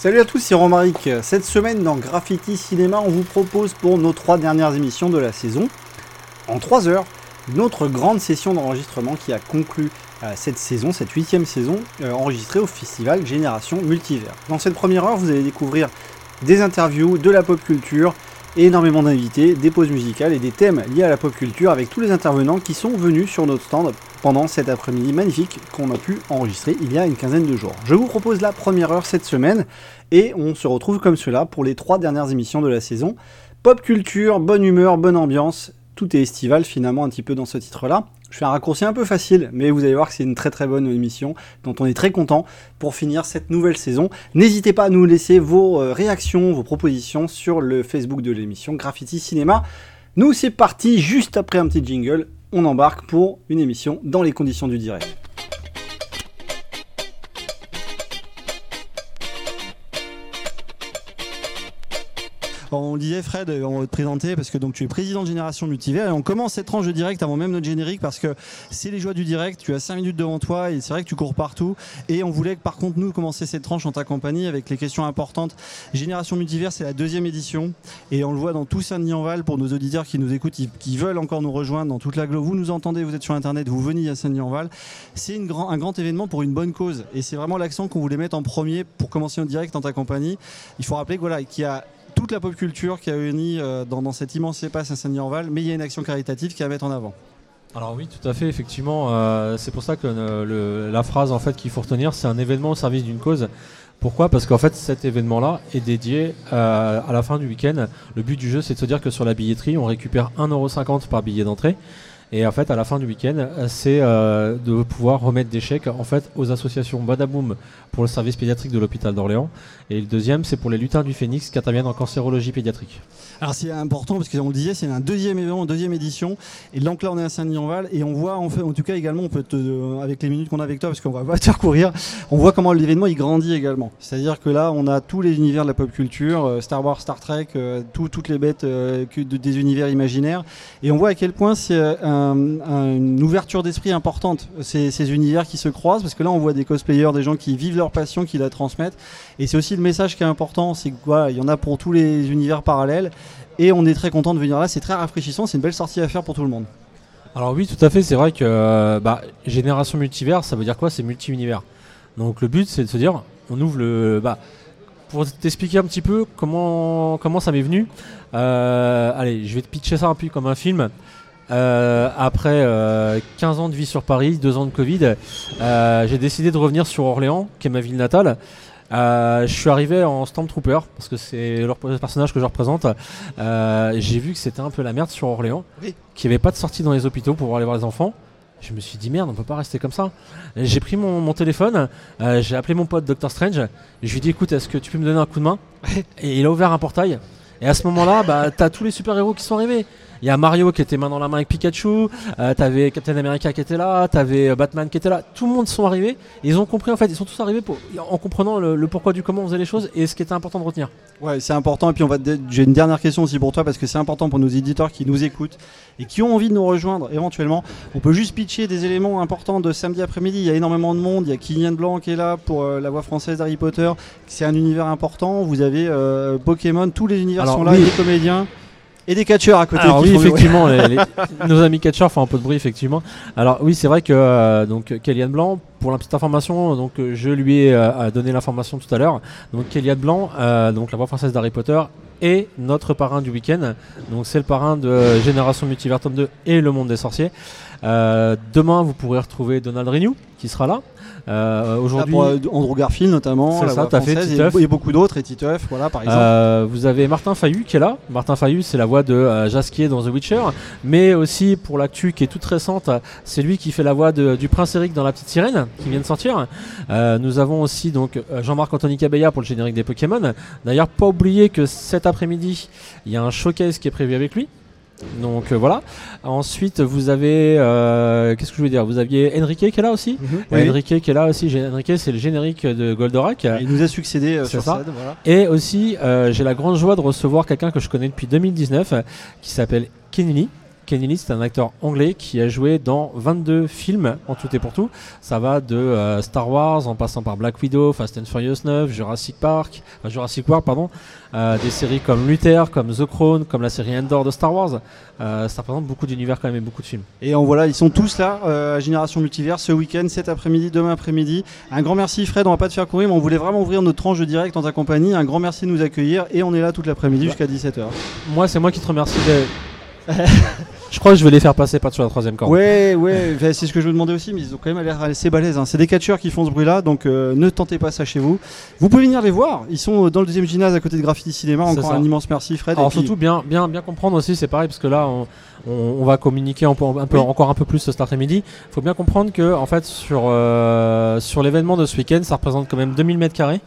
Salut à tous, c'est Romaric. Cette semaine dans Graffiti Cinéma, on vous propose pour nos trois dernières émissions de la saison, en trois heures, notre grande session d'enregistrement qui a conclu euh, cette saison, cette huitième saison, euh, enregistrée au festival Génération Multivers. Dans cette première heure, vous allez découvrir des interviews, de la pop culture, énormément d'invités, des pauses musicales et des thèmes liés à la pop culture avec tous les intervenants qui sont venus sur notre stand pendant cet après-midi magnifique qu'on a pu enregistrer il y a une quinzaine de jours. Je vous propose la première heure cette semaine et on se retrouve comme cela pour les trois dernières émissions de la saison. Pop culture, bonne humeur, bonne ambiance, tout est estival finalement un petit peu dans ce titre-là. Je fais un raccourci un peu facile, mais vous allez voir que c'est une très très bonne émission dont on est très content pour finir cette nouvelle saison. N'hésitez pas à nous laisser vos euh, réactions, vos propositions sur le Facebook de l'émission Graffiti Cinéma. Nous, c'est parti juste après un petit jingle on embarque pour une émission dans les conditions du direct. On disait Fred, on va te présenter parce que donc tu es président de Génération Multivers et on commence cette tranche de direct avant même notre générique parce que c'est les joies du direct, tu as 5 minutes devant toi et c'est vrai que tu cours partout et on voulait par contre nous commencer cette tranche en ta compagnie avec les questions importantes. Génération Multivers c'est la deuxième édition et on le voit dans tout Saint-Denis-en-Val pour nos auditeurs qui nous écoutent, qui veulent encore nous rejoindre dans toute la globe. Vous nous entendez, vous êtes sur internet, vous venez à Saint-Denis-en-Val. C'est un grand événement pour une bonne cause et c'est vraiment l'accent qu'on voulait mettre en premier pour commencer notre direct en ta compagnie. Il faut rappeler voilà, qu'il y a toute la pop culture qui a uni euh, dans, cet immense espace à Saint-Denis-en-Val, mais il y a une action caritative qui est à mettre en avant. Alors oui, tout à fait, effectivement, euh, c'est pour ça que euh, la phrase en fait qu'il faut retenir, c'est un événement au service d'une cause. Pourquoi? Parce qu'en fait, cet événement-là est dédié à la fin du week-end. Le but du jeu, c'est de se dire que sur la billetterie, on récupère 1,50€ par billet d'entrée. Et en fait, à la fin du week-end, c'est euh, de pouvoir remettre des chèques en fait aux associations Badaboom pour le service pédiatrique de l'hôpital d'Orléans. Et le deuxième, c'est pour les lutins du Phénix qui interviennent en cancérologie pédiatrique. Alors c'est important parce qu'on le disait, c'est un deuxième événement, deuxième édition. Et donc là, on est à Saint-Denis-en-Val et on voit, en, fait, en tout cas également, on peut te, avec les minutes qu'on a avec toi, parce qu'on va pas te courir, on voit comment l'événement il grandit également. C'est-à-dire que là, on a tous les univers de la pop culture, euh, Star Wars, Star Trek, euh, toutes les bêtes des univers imaginaires. Et on voit à quel point c'est un une ouverture d'esprit importante, ces, univers qui se croisent, parce que là on voit des cosplayers, des gens qui vivent leur passion, qui la transmettent, et c'est aussi le message qui est important, c'est qu'il y en a pour tous les univers parallèles, et on est très content de venir là, c'est très rafraîchissant, c'est une belle sortie à faire pour tout le monde. Alors oui, tout à fait, c'est vrai que euh, bah, génération multivers, ça veut dire quoi? C'est multi-univers. Donc le but c'est de se dire, on ouvre le... Bah, pour t'expliquer un petit peu comment, comment ça m'est venu, euh, allez, je vais te pitcher ça un peu comme un film. Euh, après 15 euh, ans de vie sur Paris, 2 ans de Covid, euh, j'ai décidé de revenir sur Orléans, qui est ma ville natale. je suis arrivé en Stormtrooper parce que c'est le personnage que je représente. j'ai vu que c'était un peu la merde sur Orléans, qu'il n'y avait pas de sortie dans les hôpitaux pour aller voir les enfants. Je me suis dit merde, on peut pas rester comme ça. J'ai pris mon, téléphone, j'ai appelé mon pote Doctor Strange. Je lui ai dit écoute, est-ce que tu peux me donner un coup de main? Et il a ouvert un portail. Et à ce moment-là, bah, t'as tous les super héros qui sont arrivés. Il y a Mario qui était main dans la main avec Pikachu, euh, t'avais Captain America qui était là, t'avais euh, Batman qui était là. Tout le monde sont arrivés. ils ont compris en fait, ils sont tous arrivés en comprenant le, pourquoi du comment on faisait les choses et ce qui était important de retenir. Ouais, c'est important. Et puis on va, j'ai une dernière question aussi pour toi parce que c'est important pour nos éditeurs qui nous écoutent et qui ont envie de nous rejoindre éventuellement. On peut juste pitcher des éléments importants de samedi après-midi. Il y a énormément de monde. Il y a Kylian Blanc qui est là pour euh, la voix française d'Harry Potter. C'est un univers important. Vous avez Pokémon, tous les univers sont là, les comédiens. Et des catcheurs à côté. Alors oui, effectivement, nos amis catcheurs font un peu de bruit, effectivement. Alors oui, c'est vrai que euh, donc Kellyanne Blanc, pour la petite information, donc euh, je lui ai euh, donné l'information tout à l'heure. Donc Kellyanne Blanc, donc la voix française d'Harry Potter, est notre parrain du week-end. Donc c'est le parrain de Génération Multivers 2 et Le Monde des Sorciers. demain, vous pourrez retrouver Donald Renew qui sera là. Euh, aujourd'hui, euh, Andrew Garfield notamment, ça, as fait et, beaucoup d'autres, et Titeuf, voilà par exemple. Euh, vous avez Martin Fayu qui est là. Martin Fayu, c'est la voix de Jasquier dans The Witcher, mais aussi pour l'actu qui est toute récente, c'est lui qui fait la voix du prince Eric dans La Petite Sirène qui vient de sortir. nous avons aussi donc Jean-Marc Anthony Cabella pour le générique des Pokémon. D'ailleurs, pas oublier que cet après-midi, il y a un showcase qui est prévu avec lui. Donc euh, voilà. Ensuite, vous avez. Euh, qu'est-ce que je voulais dire? Vous aviez Enrique qui est là aussi? Mhm. Enrique qui est là aussi. Enrique, c'est le générique de Goldorak. Il nous a succédé euh, sur ça. Et aussi, j'ai la grande joie de recevoir quelqu'un que je connais depuis 2019 qui s'appelle Kenny Kenny Lee, c'est un acteur anglais qui a joué dans 22 films en tout et pour tout. Ça va de euh, Star Wars en passant par Black Widow, Fast and Furious 9, Jurassic Park, Jurassic World, pardon, euh, des séries comme Luther, comme The Crown, comme la série Endor de Star Wars. Euh, ça représente beaucoup d'univers quand même et beaucoup de films. Et en voilà, ils sont tous là à Génération Multivers ce week-end, cet après-midi, demain après-midi. Un grand merci Fred, on va pas te faire courir, mais on voulait vraiment ouvrir notre tranche de direct en ta compagnie. Un grand merci de nous accueillir et on est là toute l'après-midi jusqu'à 17h. Moi, c'est moi qui te remercie. de- je crois que je vais les faire passer par-dessus la troisième corde. Ouais, ouais, c'est ce que je me demandais aussi, mais ils ont quand même l'air assez balèzes. hein. C'est des catcheurs qui font ce bruit-là, donc euh, ne tentez pas ça chez vous. Vous pouvez venir les voir, ils sont dans le deuxième gymnase à côté de Graffiti Cinéma. Encore un immense merci Fred. Alors et puis- surtout bien, bien, bien comprendre aussi, c'est pareil parce que là on, on- on va communiquer un peu, un peu- Oui. encore un peu plus cet après-midi. Il faut bien comprendre que en fait sur euh, sur l'événement de ce week-end, ça représente quand même 2000 mètres carrés.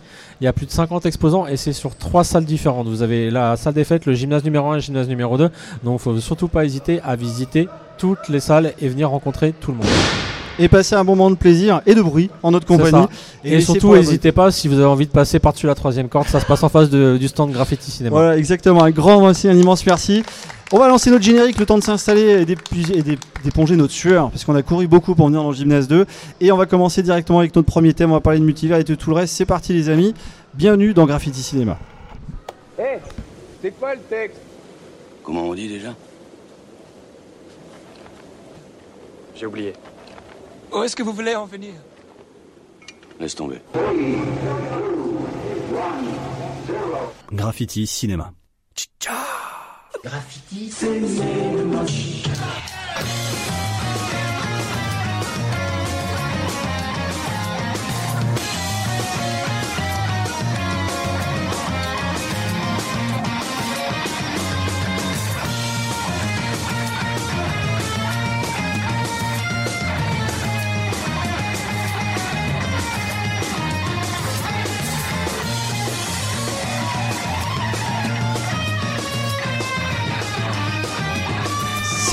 Il y a plus de 50 exposants et c'est sur trois salles différentes. Vous avez la salle des fêtes, le gymnase numéro 1 et le gymnase numéro 2. Donc il faut surtout pas hésiter à visiter toutes les salles et venir rencontrer tout le monde. Et passer un bon moment de plaisir et de bruit en notre compagnie. Et, surtout, n'hésitez pas si vous avez envie de passer par-dessus la troisième corde, ça se passe en face de- du stand Graffiti Cinéma. Voilà, exactement. Un grand merci, un immense merci. On va lancer notre générique, le temps de s'installer et d'éponger notre sueur, parce qu'on a couru beaucoup pour venir dans le gymnase 2. Et on va commencer directement avec notre premier thème. On va parler de multivers et de tout le reste. C'est parti, les amis. Bienvenue dans Graffiti Cinéma. Hé, c'est quoi le texte? Comment on dit déjà? J'ai oublié. Où est-ce que vous voulez en venir? Laisse tomber. Graffiti Cinéma.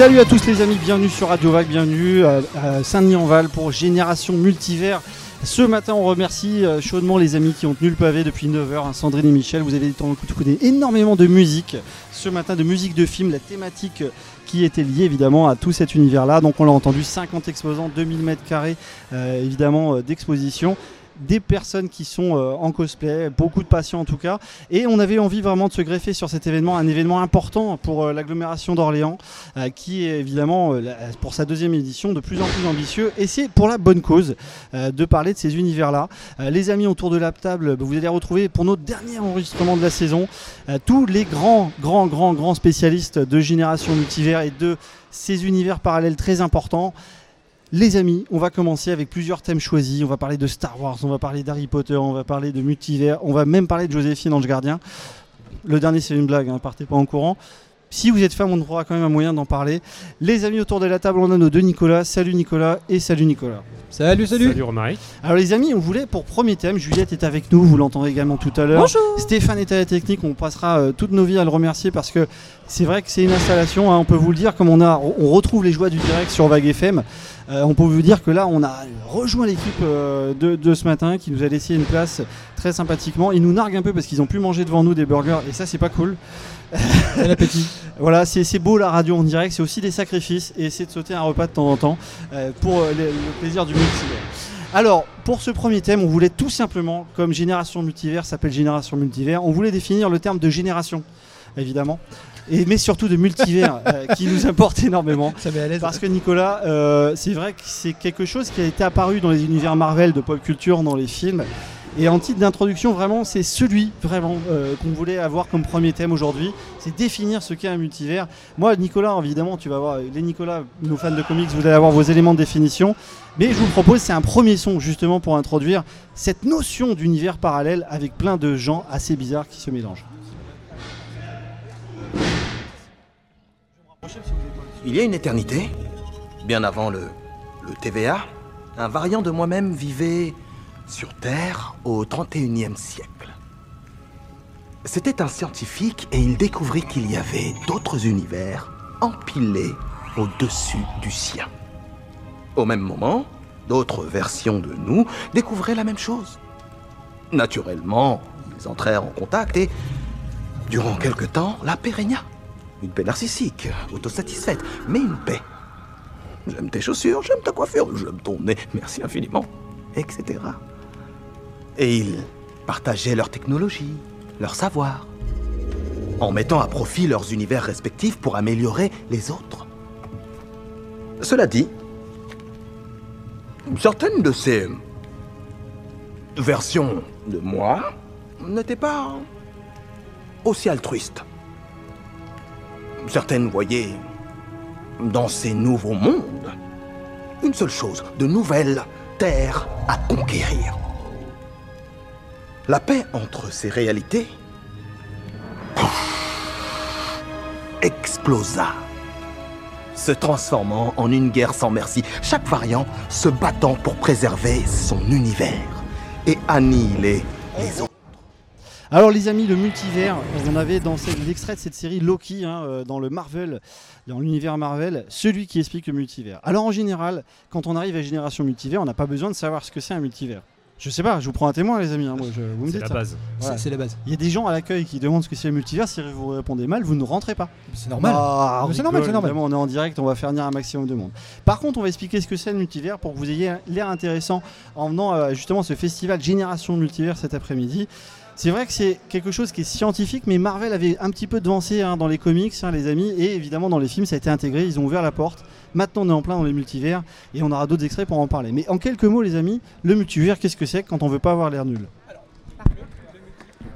Salut à tous les amis, bienvenue sur Radio Vague, bienvenue à, à Saint-Denis-en-Val pour Génération Multivers. Ce matin, on remercie euh, chaudement les amis qui ont tenu le pavé depuis 9h, hein, Sandrine et Michel. Vous avez écouté énormément de musique ce matin, de musique de film, la thématique euh, qui était liée évidemment à tout cet univers-là. Donc on l'a entendu, 50 exposants, 2000 mètres carrés euh, évidemment euh, d'exposition des personnes qui sont euh, en cosplay, beaucoup de patients en tout cas. Et on avait envie vraiment de se greffer sur cet événement, un événement important pour euh, l'agglomération d'Orléans, euh, qui est évidemment pour sa deuxième édition de plus en plus ambitieux. Et c'est pour la bonne cause de parler de ces univers-là. Les amis autour de la table, vous allez retrouver pour notre dernier enregistrement de la saison tous les grands, grands, grands, grands spécialistes de Génération Multivers et de ces univers parallèles très importants. Les amis, on va commencer avec plusieurs thèmes choisis. On va parler de Star Wars, on va parler d'Harry Potter, on va parler de multivers, on va même parler de Joséphine Ange Gardien. Le dernier, c'est une blague, hein, partez pas en courant. Si vous êtes fan, on aura quand même un moyen d'en parler. Les amis autour de la table, on a nos deux Nicolas. Salut Nicolas et salut Nicolas. Salut, salut. Salut Romaric. Alors les amis, on voulait pour premier thème, Juliette est avec nous, vous l'entendrez également tout à l'heure. Bonjour. Stéphane est à la technique, on passera euh, toutes nos vies à le remercier parce que c'est vrai que c'est une installation, hein, on peut vous le dire, comme on a, on retrouve les joies du direct sur Vague FM. Euh, on peut vous dire que là, on a rejoint l'équipe euh, de, de ce matin qui nous a laissé une place très sympathiquement. Ils nous narguent un peu parce qu'ils ont pu manger devant nous des burgers et ça, c'est pas cool. Bon appétit. Voilà, c'est beau la radio en direct, c'est aussi des sacrifices et c'est de sauter un repas de temps en temps euh, pour le, le plaisir du multivers. Alors, pour ce premier thème, on voulait tout simplement, comme Génération Multivers s'appelle Génération Multivers, on voulait définir le terme de génération, évidemment, et, mais surtout de multivers, euh, qui nous importe énormément. Ça met à l'aise. Parce que Nicolas, euh, c'est vrai que c'est quelque chose qui a été apparu dans les univers Marvel de pop culture, dans les films. Et en titre d'introduction, vraiment, c'est celui vraiment euh, qu'on voulait avoir comme premier thème aujourd'hui. C'est définir ce qu'est un multivers. Moi, Nicolas, évidemment, tu vas voir, les Nicolas, nos fans de comics, vous allez avoir vos éléments de définition. Mais je vous propose, c'est un premier son justement pour introduire cette notion d'univers parallèle avec plein de gens assez bizarres qui se mélangent. Il y a une éternité, bien avant le, TVA, un variant de moi-même vivait sur Terre au 31e siècle. C'était un scientifique et il découvrit qu'il y avait d'autres univers empilés au-dessus du sien. Au même moment, d'autres versions de nous découvraient la même chose. Naturellement, ils entrèrent en contact et, durant quelque temps, la paix. Une paix narcissique, autosatisfaite, mais une paix. J'aime tes chaussures, j'aime ta coiffure, j'aime ton nez, merci infiniment, etc. Et ils partageaient leur technologie, leur savoir, en mettant à profit leurs univers respectifs pour améliorer les autres. Cela dit, certaines de ces versions de moi n'étaient pas aussi altruistes. Certaines voyaient dans ces nouveaux mondes une seule chose, de nouvelles terres à conquérir. La paix entre ces réalités explosa, se transformant en une guerre sans merci, chaque variant se battant pour préserver son univers et annihiler les autres. Alors les amis, le multivers, on avait dans l'extrait de cette série Loki, hein, euh, dans le Marvel, dans l'univers Marvel, celui qui explique le multivers. Alors en général, quand on arrive à Génération Multivers, on n'a pas besoin de savoir ce que c'est un multivers. Je sais pas, je vous prends un témoin les amis, hein, moi, je- vous me C'est la base. Voilà. C'est c'est la base. Il y a des gens à l'accueil qui demandent ce que c'est le multivers, si vous répondez mal, vous ne rentrez pas. C'est normal. Ah, c'est on normal, c'est normal. évidemment, on est en direct, on va faire venir un maximum de monde. Par contre, on va expliquer ce que c'est le multivers pour que vous ayez l'air intéressant en venant à justement ce festival Génération Multivers cet après-midi. C'est vrai que c'est quelque chose qui est scientifique, mais Marvel avait un petit peu devancé hein, dans les comics, hein, les amis, et évidemment dans les films, ça a été intégré, ils ont ouvert la porte. Maintenant, on est en plein dans les multivers, et on aura d'autres extraits pour en parler. Mais en quelques mots, les amis, le multivers, qu'est-ce que c'est quand on veut pas avoir l'air nul?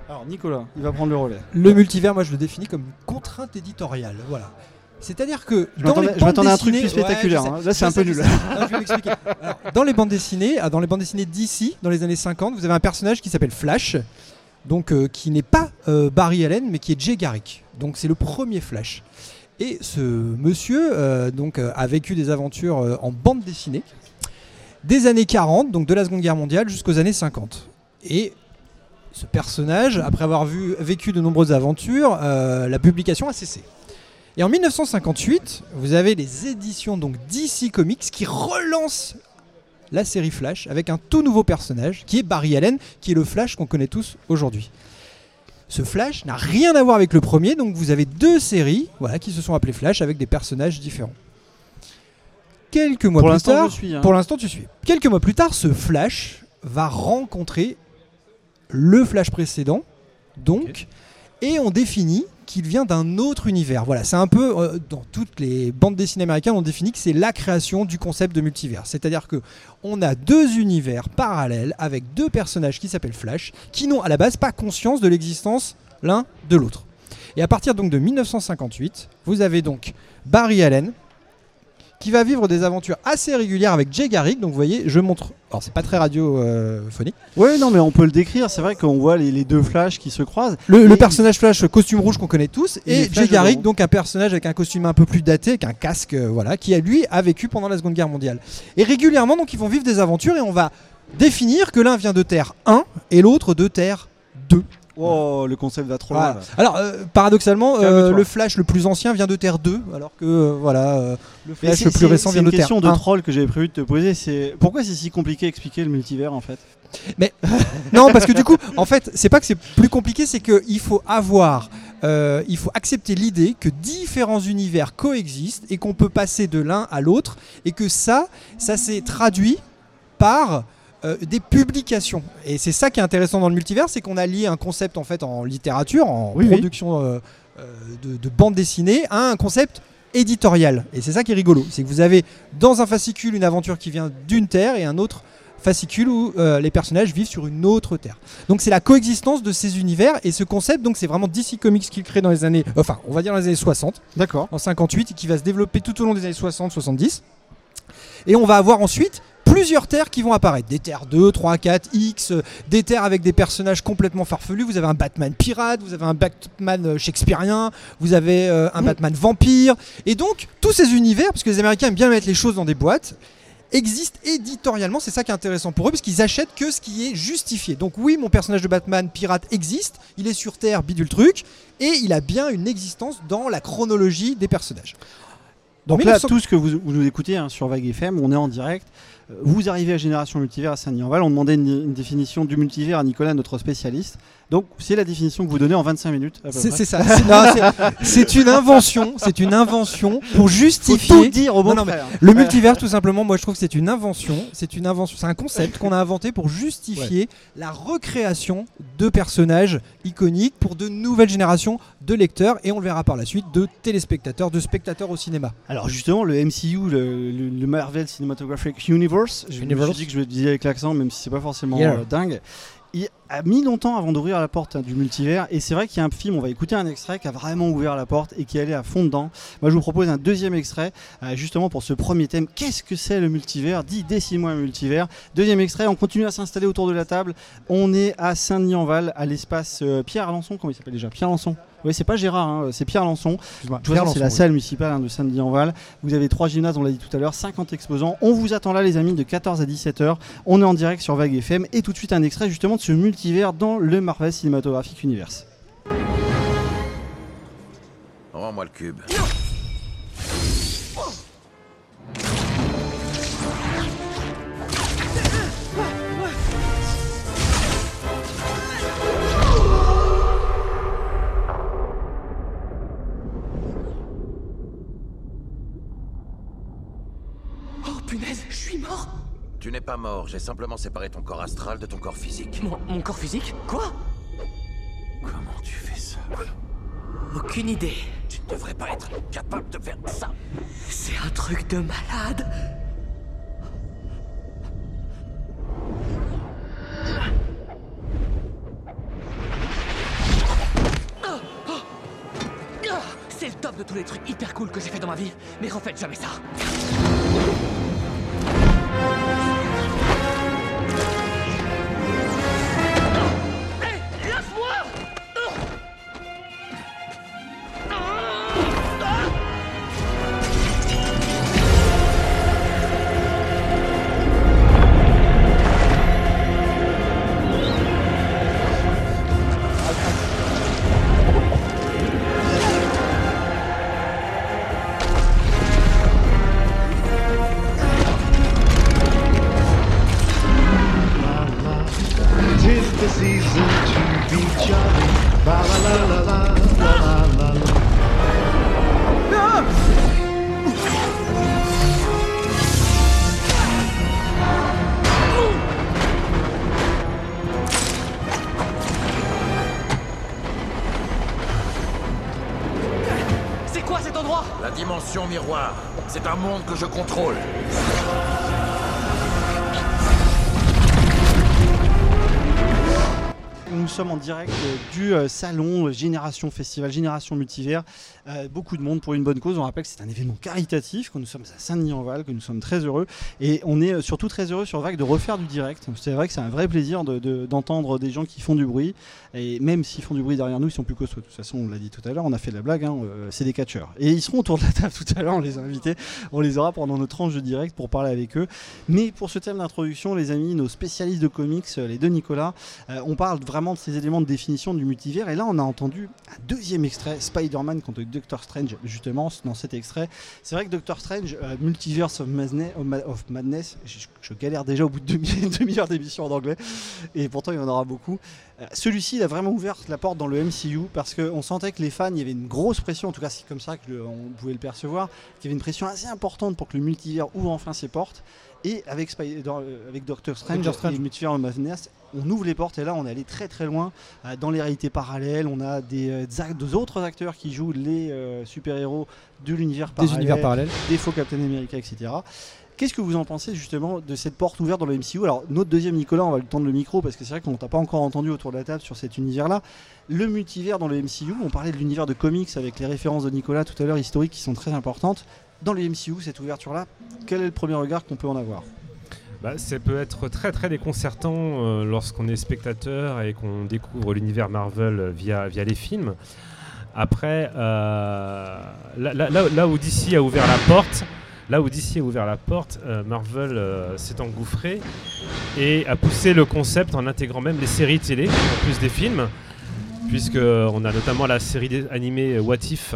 Alors, Nicolas, il va prendre le relais. Le multivers, moi, je le définis comme une contrainte éditoriale. Voilà. C'est-à-dire que Je dans je à un truc dessinées- plus spectaculaire, Ouais, hein. Là, c'est un peu sais, nul. je vais. Alors, dans les bandes dessinées, ah, dans les bandes dessinées d'ici, dans les années 50, vous avez un personnage qui s'appelle Flash, donc euh, qui n'est pas euh, Barry Allen, mais qui est Jay Garrick. Donc c'est le premier Flash. Et ce monsieur euh, donc a vécu des aventures en bande dessinée des années 40, donc de la Seconde Guerre mondiale jusqu'aux années 50. Et ce personnage, après avoir vécu de nombreuses aventures, la publication a cessé. Et en 1958, vous avez les éditions donc DC Comics qui relancent la série Flash avec un tout nouveau personnage qui est Barry Allen, qui est le Flash qu'on connaît tous aujourd'hui. Ce Flash n'a rien à voir avec le premier, donc vous avez deux séries voilà, qui se sont appelées Flash avec des personnages différents. Quelques mois Pour plus l'instant, tard, je suis. hein. pour l'instant, tu suis. Quelques mois plus tard, ce Flash va rencontrer le Flash précédent, donc, et on définit qu'il vient d'un autre univers. Voilà, c'est un peu euh, dans toutes les bandes dessinées américaines, on définit que c'est la création du concept de multivers. C'est-à-dire que on a deux univers parallèles avec deux personnages qui s'appellent Flash, qui n'ont à la base pas conscience de l'existence l'un de l'autre. Et à partir donc de 1958, vous avez donc Barry Allen, qui va vivre des aventures assez régulières avec Jay Garrick. Donc vous voyez, je montre. Alors c'est pas très radiophonique. Ouais, non, mais on peut le décrire. C'est vrai qu'on voit les, les deux flashs qui se croisent. Le, personnage Flash, costume rouge qu'on connaît tous, et Flash Jay Garrick, donc un personnage avec un costume un peu plus daté, avec un casque, euh, voilà, qui lui a vécu pendant la Seconde Guerre mondiale. Et régulièrement, donc ils vont vivre des aventures et on va définir que l'un vient de Terre 1 et l'autre de Terre 2. Oh, le concept va trop Voilà. loin. là. Alors, euh, paradoxalement, euh, le Flash le plus ancien vient de Terre 2, alors que euh, voilà, le Mais Flash c'est- le plus c'est- récent c'est vient une de Terre question de 1. troll que j'avais prévu de te poser. C'est pourquoi c'est si compliqué d'expliquer le multivers en fait? Non, parce que du coup, en fait, c'est pas que c'est plus compliqué, c'est qu'il faut avoir, euh, il faut accepter l'idée que différents univers coexistent et qu'on peut passer de l'un à l'autre et que ça, ça s'est traduit par euh, des publications. Et c'est ça qui est intéressant dans le multivers, c'est qu'on a lié un concept en fait en littérature, en Oui, production euh, euh, de, de bande dessinée, à un concept éditorial. Et c'est ça qui est rigolo, c'est que vous avez dans un fascicule une aventure qui vient d'une terre et un autre fascicule où euh, les personnages vivent sur une autre terre. Donc c'est la coexistence de ces univers et ce concept donc c'est vraiment DC Comics qu'il crée dans les années enfin, on va dire dans les années 60 D'accord. en 58 et qui va se développer tout au long des années 60 70. Et on va avoir ensuite plusieurs terres qui vont apparaître, des terres 2, 3, 4, X, euh, des terres avec des personnages complètement farfelus, vous avez un Batman pirate, vous avez un Batman euh, shakespearien, vous avez euh, un. Batman vampire et donc tous ces univers parce que les Américains aiment bien mettre les choses dans des boîtes existent éditorialement, c'est ça qui est intéressant pour eux, parce qu'ils achètent que ce qui est justifié. Donc oui, mon personnage de Batman pirate existe, il est sur Terre, bidule truc, et il a bien une existence dans la chronologie des personnages. Donc là, 1900 tout ce que vous, vous nous écoutez hein, sur Vague FM, on est en direct. Vous arrivez à Génération Multivers à Saint-Denis-en-Val, on demandait une, une définition du multivers à Nicolas, notre spécialiste. Donc c'est la définition que vous donnez en 25 minutes. C'est ça. C'est- une invention. C'est une invention pour Faut justifier. tout dire au bon Non, non, frère. Le multivers, tout simplement, moi je trouve que c'est une invention. C'est une invention. C'est un concept qu'on a inventé pour justifier la recréation de personnages iconiques pour de nouvelles générations de lecteurs et on le verra par la suite de téléspectateurs, de spectateurs au cinéma. Alors justement, le MCU, le, le- le Marvel Cinematographic Universe, je me Universe. suis dit que je le disais avec l'accent, même si c'est pas forcément Yeah. euh, dingue. Il a mis longtemps avant d'ouvrir la porte hein, du multivers et c'est vrai qu'il y a un film, on va écouter un extrait qui a vraiment ouvert la porte et qui est allé à fond dedans. Moi je vous propose un deuxième extrait euh, justement pour ce premier thème. Qu'est-ce que c'est le multivers? Dis, décide-moi un multivers. Deuxième extrait, on continue à s'installer autour de la table. On est à Saint-Denis-en-Val, à l'espace euh, Pierre Alençon, comment il s'appelle déjà? Pierre Alençon. Oui, c'est pas Gérard, hein, c'est Pierre façon, c'est la salle municipale hein, de Saint-Denis-en-Val. Vous avez trois gymnases, on l'a dit tout à l'heure, 50 exposants. On vous attend là, les amis, de 14 à 17 h On est en direct sur Vague FM et tout de suite un extrait justement de ce multivers dans le Marvel Cinematographic Universe. Rends-moi le cube. Punaise, je suis mort Tu n'es pas mort, j'ai simplement séparé ton corps astral de ton corps physique. mon, mon corps physique? Quoi? Comment tu fais ça? Aucune idée. Tu ne devrais pas être capable de faire ça. C'est un truc de malade. C'est le top de tous les trucs hyper cool que j'ai fait dans ma vie, mais refaites jamais ça. Je contrôle. Nous sommes en direct euh, du euh, salon euh, Génération Festival, Génération Multivers. Euh, beaucoup de monde pour une bonne cause. On rappelle que c'est un événement caritatif, que nous sommes à Saint-Denis-en-Val, que nous sommes très heureux. Et on est surtout très heureux sur Vague de refaire du direct. C'est vrai que c'est un vrai plaisir de- de- d'entendre des gens qui font du bruit. Et même s'ils font du bruit derrière nous, ils sont plus costauds. De toute façon, on l'a dit tout à l'heure, on a fait de la blague, hein, c'est des catcheurs. Et ils seront autour de la table tout à l'heure, on les a invités. On les aura pendant nos tranches de direct pour parler avec eux. Mais pour ce thème d'introduction, les amis, nos spécialistes de comics, les deux Nicolas, on parle vraiment de ces éléments de définition du multivers. Et là, on a entendu un deuxième extrait, Spider-Man contre Doctor Strange, justement, dans cet extrait. C'est vrai que Doctor Strange, euh, Multiverse of Madness, je, galère déjà au bout de demi-heure d'émission en anglais. Et pourtant, il y en aura beaucoup. Euh, Celui-ci, il a vraiment ouvert la porte dans le MCU parce qu'on sentait que les fans, il y avait une grosse pression, en tout cas c'est comme ça que le- on pouvait le percevoir, qu'il y avait une pression assez importante pour que le multivers ouvre enfin ses portes. Et avec, Spy- dans- euh, avec Doctor Strange, Doctor Strange. et Multiverse Madness, on ouvre les portes et là on est allé très très loin euh, dans les réalités parallèles. On a des, euh, des autres acteurs qui jouent les euh, super-héros de l'univers Des parallèle, univers parallèles. des faux Captain America, etc. Qu'est-ce que vous en pensez justement de cette porte ouverte dans le MCU Alors notre deuxième Nicolas, on va lui tendre le micro parce que c'est vrai qu'on t'a pas encore entendu autour de la table sur cet univers-là. Le multivers dans le MCU, on parlait de l'univers de comics avec les références de Nicolas tout à l'heure historiques qui sont très importantes. Dans le MCU, cette ouverture-là, quel est le premier regard qu'on peut en avoir? Bah, ça peut être très déconcertant euh, lorsqu'on est spectateur et qu'on découvre l'univers Marvel via, les films. Après, euh, là, où DC a ouvert la porte, là a ouvert la porte, euh, Marvel s'est engouffré et a poussé le concept en intégrant même les séries télé en plus des films, puisque on a notamment la série animée What If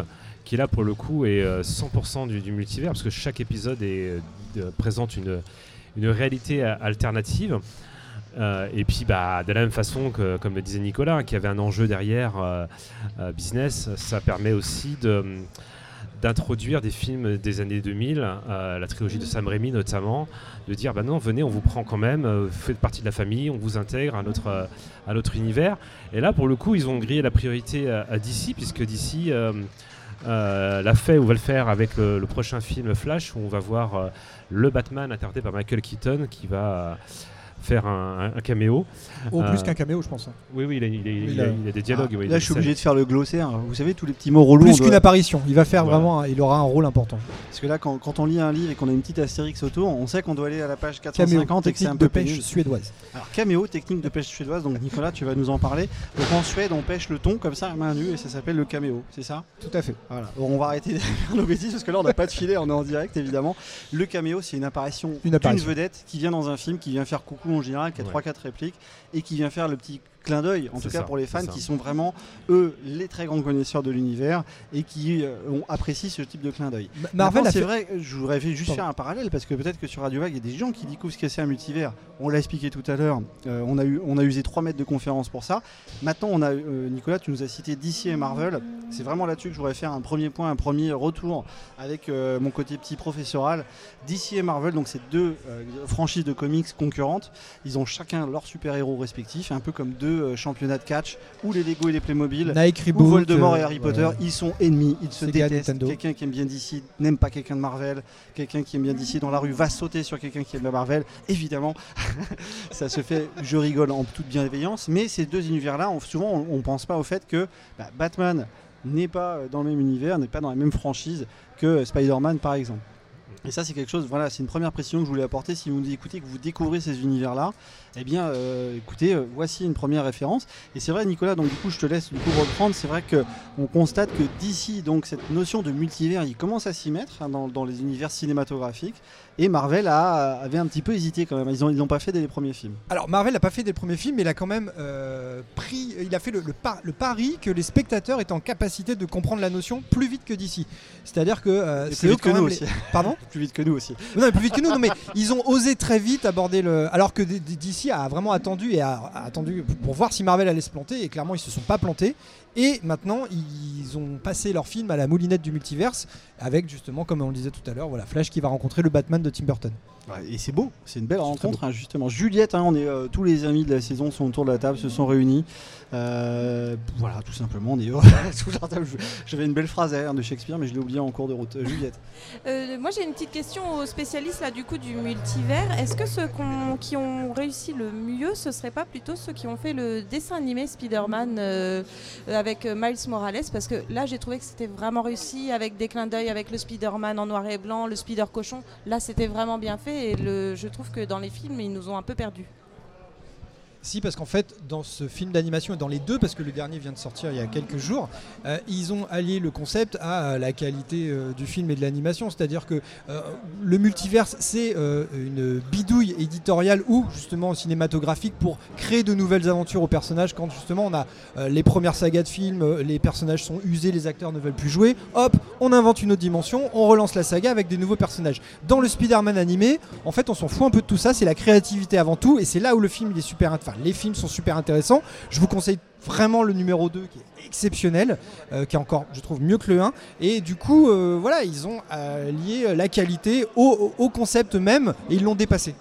qui là pour le coup est euh, 100% du, du multivers parce que chaque épisode euh, présente une une réalité euh, alternative. Euh, et puis, bah, de la même façon que, comme le disait Nicolas, qu'il y avait un enjeu derrière euh, euh, business, ça permet aussi de d'introduire des films des années 2000, euh, la trilogie de Sam Raimi notamment, de dire bah non venez on vous prend quand même, euh, vous faites partie de la famille, on vous intègre à notre, euh, à notre univers. Et là pour le coup ils ont grillé la priorité à, à DC puisque DC euh, l'a fait ou va le faire avec le, prochain film Flash où on va voir euh, le Batman interprété par Michael Keaton qui va faire un, un- caméo. Au Euh, plus qu'un caméo, je pense. hein. Oui oui il a, il a- il Il a- a- il a des dialogues. oui, il a Là, je suis obligé de faire le glossaire. Vous savez, tous les petits mots relous. Plus doit- qu'une apparition. Il va faire Voilà. vraiment. Il aura un rôle important. Parce que là, quand, quand on lit un livre et qu'on a une petite astérix autour, on sait qu'on doit aller à la page Caméo, 450 et que c'est un technique peu de pêche pénible. suédoise. Alors, caméo, technique de pêche suédoise. Donc, Nicolas, tu vas nous en parler. Donc, en Suède, on pêche le thon comme ça à main nue et ça s'appelle le caméo. C'est ça? Tout à fait. Voilà. Bon, on va arrêter de faire nos bêtises parce que là, on n'a pas de filet, on est en direct évidemment. Le caméo, c'est une apparition Une d'une vedette qui vient dans un film, qui vient faire coucou en général, qui a Ouais. 3-4 répliques et qui vient faire le petit clin d'œil, en C'est tout cas ça, pour les fans qui sont vraiment, eux, les très grands connaisseurs de l'univers et qui euh, ont apprécié ce type de clin d'œil. Ma- Marvel c'est fait. vrai, je voudrais juste Pardon. faire un parallèle parce que peut-être que sur Radio Vague, il y a des gens qui découvrent ce que c'est un multivers. On l'a expliqué tout à l'heure. euh, on, a eu, on a usé 3 mètres de conférence pour ça. Maintenant, on a, euh, Nicolas, tu nous as cité DC et Marvel. C'est vraiment là-dessus que je voudrais faire un premier point, un premier retour avec euh, mon côté petit professoral. DC et Marvel, donc c'est deux euh, franchises de comics concurrentes. Ils ont chacun leur super-héros respectif, un peu comme deux euh, championnats de catch où les Lego et les Playmobil Nike Reboot, Voldemort euh, et Harry Potter, ils sont ennemis, ils se détestent. Quelqu'un qui aime bien DC n'aime pas quelqu'un de Marvel. Quelqu'un qui aime bien DC dans la rue va sauter sur quelqu'un qui aime la Marvel. Évidemment, ça se fait, je rigole en toute bienveillance, mais ces deux univers-là, souvent on, on pense pas au fait que bah, Batman n'est pas euh, dans le même univers, n'est pas dans la même franchise que euh, Spider-Man par exemple. Et ça, c'est quelque chose, voilà, c'est une première précision que je voulais apporter. Si vous nous écoutez, que vous découvrez ces univers-là, eh bien, euh, écoutez, euh, voici une première référence. Et c'est vrai, Nicolas, donc du coup, je te laisse du coup reprendre. C'est vrai que on constate que d'ici, donc cette notion de multivers, il commence à s'y mettre hein, dans, dans les univers cinématographiques. Et Marvel a, avait un petit peu hésité quand même. Ils n'ont ils l'ont pas fait dès les premiers films. Alors Marvel n'a pas fait des premiers films, mais il a quand même euh, pris, il a fait le, le par- le pari que les spectateurs étaient en capacité de comprendre la notion plus vite que d'ici. C'est-à-dire que c'est eux vite que quand nous aussi. les- Pardon? Plus vite que nous aussi. Non, mais plus vite que nous. Non, mais ils ont osé très vite aborder le. Alors que DC a vraiment attendu et a, a attendu pour voir si Marvel allait se planter. Et clairement, ils se sont pas plantés. Et maintenant, ils ont passé leur film à la moulinette du multiverse avec justement, comme on le disait tout à l'heure, voilà, Flash qui va rencontrer le Batman de Tim Burton. Et c'est beau, c'est une belle rencontre hein, justement. Juliette, hein, on est euh, tous les amis de la saison sont autour de la table, se sont réunis. Euh, voilà, tout simplement, on est heureux. J'avais une belle phrase derrière de Shakespeare, mais je l'ai oublié en cours de route. Euh, Juliette. Euh, moi j'ai une petite question aux spécialistes là du coup du multivers. Est-ce que ceux qui ont réussi le mieux, ce serait pas plutôt ceux qui ont fait le dessin animé Spider-Man euh, avec Miles Morales? Parce que là j'ai trouvé que c'était vraiment réussi avec des clins d'œil avec le Spider-Man en noir et blanc, le Spider cochon. Là c'était vraiment bien fait et je trouve que dans les films ils nous ont un peu perdus. Si, parce qu'en fait, dans ce film d'animation et dans les deux, parce que le dernier vient de sortir il y a quelques jours, euh, ils ont allié le concept à la qualité euh, du film et de l'animation. C'est-à-dire que euh, le multiverse, c'est une bidouille éditoriale ou justement cinématographique pour créer de nouvelles aventures aux personnages. Quand justement on a les premières sagas de films, les personnages sont usés, les acteurs ne veulent plus jouer, hop, on invente une autre dimension, on relance la saga avec des nouveaux personnages. Dans le Spider-Man animé, en fait, on s'en fout un peu de tout ça, c'est la créativité avant tout, et c'est là où le film il est super, enfin, les films sont super intéressants. Je vous conseille vraiment le numéro 2 qui est exceptionnel, euh, qui est encore, je trouve, mieux que le 1. Et du coup, euh, voilà, ils ont euh, lié la qualité au, concept même, et ils l'ont dépassé.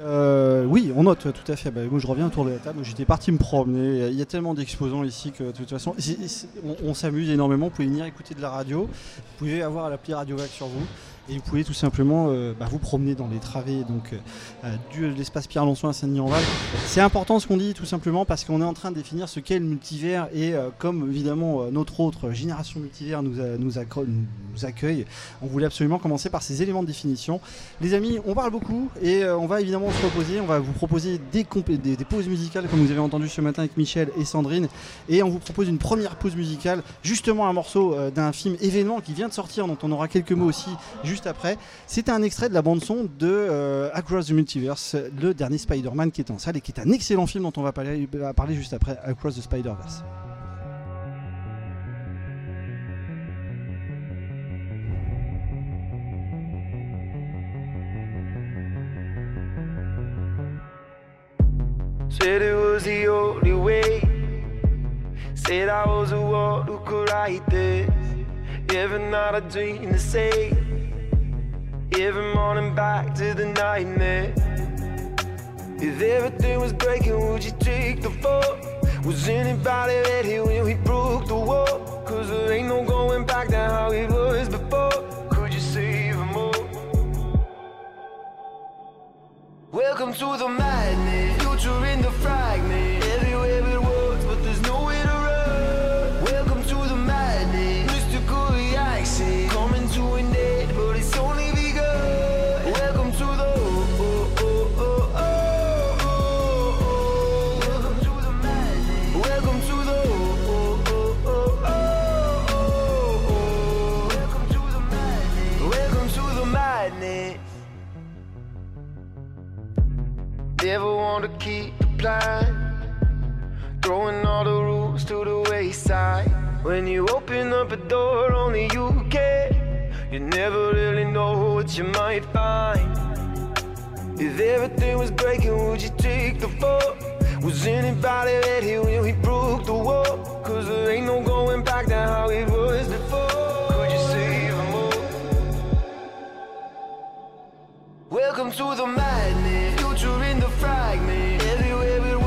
Oui, on note tout à fait. Bah, je reviens autour de la table. J'étais parti me promener. Il y a tellement d'exposants ici que de toute façon, on s'amuse énormément. Vous pouvez venir écouter de la radio. Vous pouvez avoir l'appli Radio Vague sur vous. Et vous pouvez tout simplement euh, bah, vous promener dans les travées donc, euh, du, de l'espace Pierre Lançon à Saint-Denis-en-Val. C'est important ce qu'on dit tout simplement parce qu'on est en train de définir ce qu'est le multivers et euh, comme évidemment euh, notre autre génération multivers nous, accueille, on voulait absolument commencer par ces éléments de définition. Les amis, on parle beaucoup et euh, on va évidemment se reposer. On va vous proposer des, des, pauses musicales comme vous avez entendu ce matin avec Michel et Sandrine. Et on vous propose une première pause musicale, justement un morceau euh, d'un film événement qui vient de sortir, dont on aura quelques mots aussi juste juste après. C'était un extrait de la bande-son de euh, Across the Multiverse, le dernier Spider-Man qui est en salle et qui est un excellent film dont on va parler, euh, parler juste après, Across the Spider-Verse. The Every morning back to the nightmare. If everything was breaking, would you take the fall? Was anybody ready when we broke the wall? Cause there ain't no going back to how it was before. Could you save them all? Welcome to the When you open up a door, only you can. You never really know what you might find. If everything was breaking, would you take the fall? Was anybody ready when he broke the wall? Cause there ain't no going back to how it was before. Could you save them? Welcome to the madness, future in the fragment. Everywhere but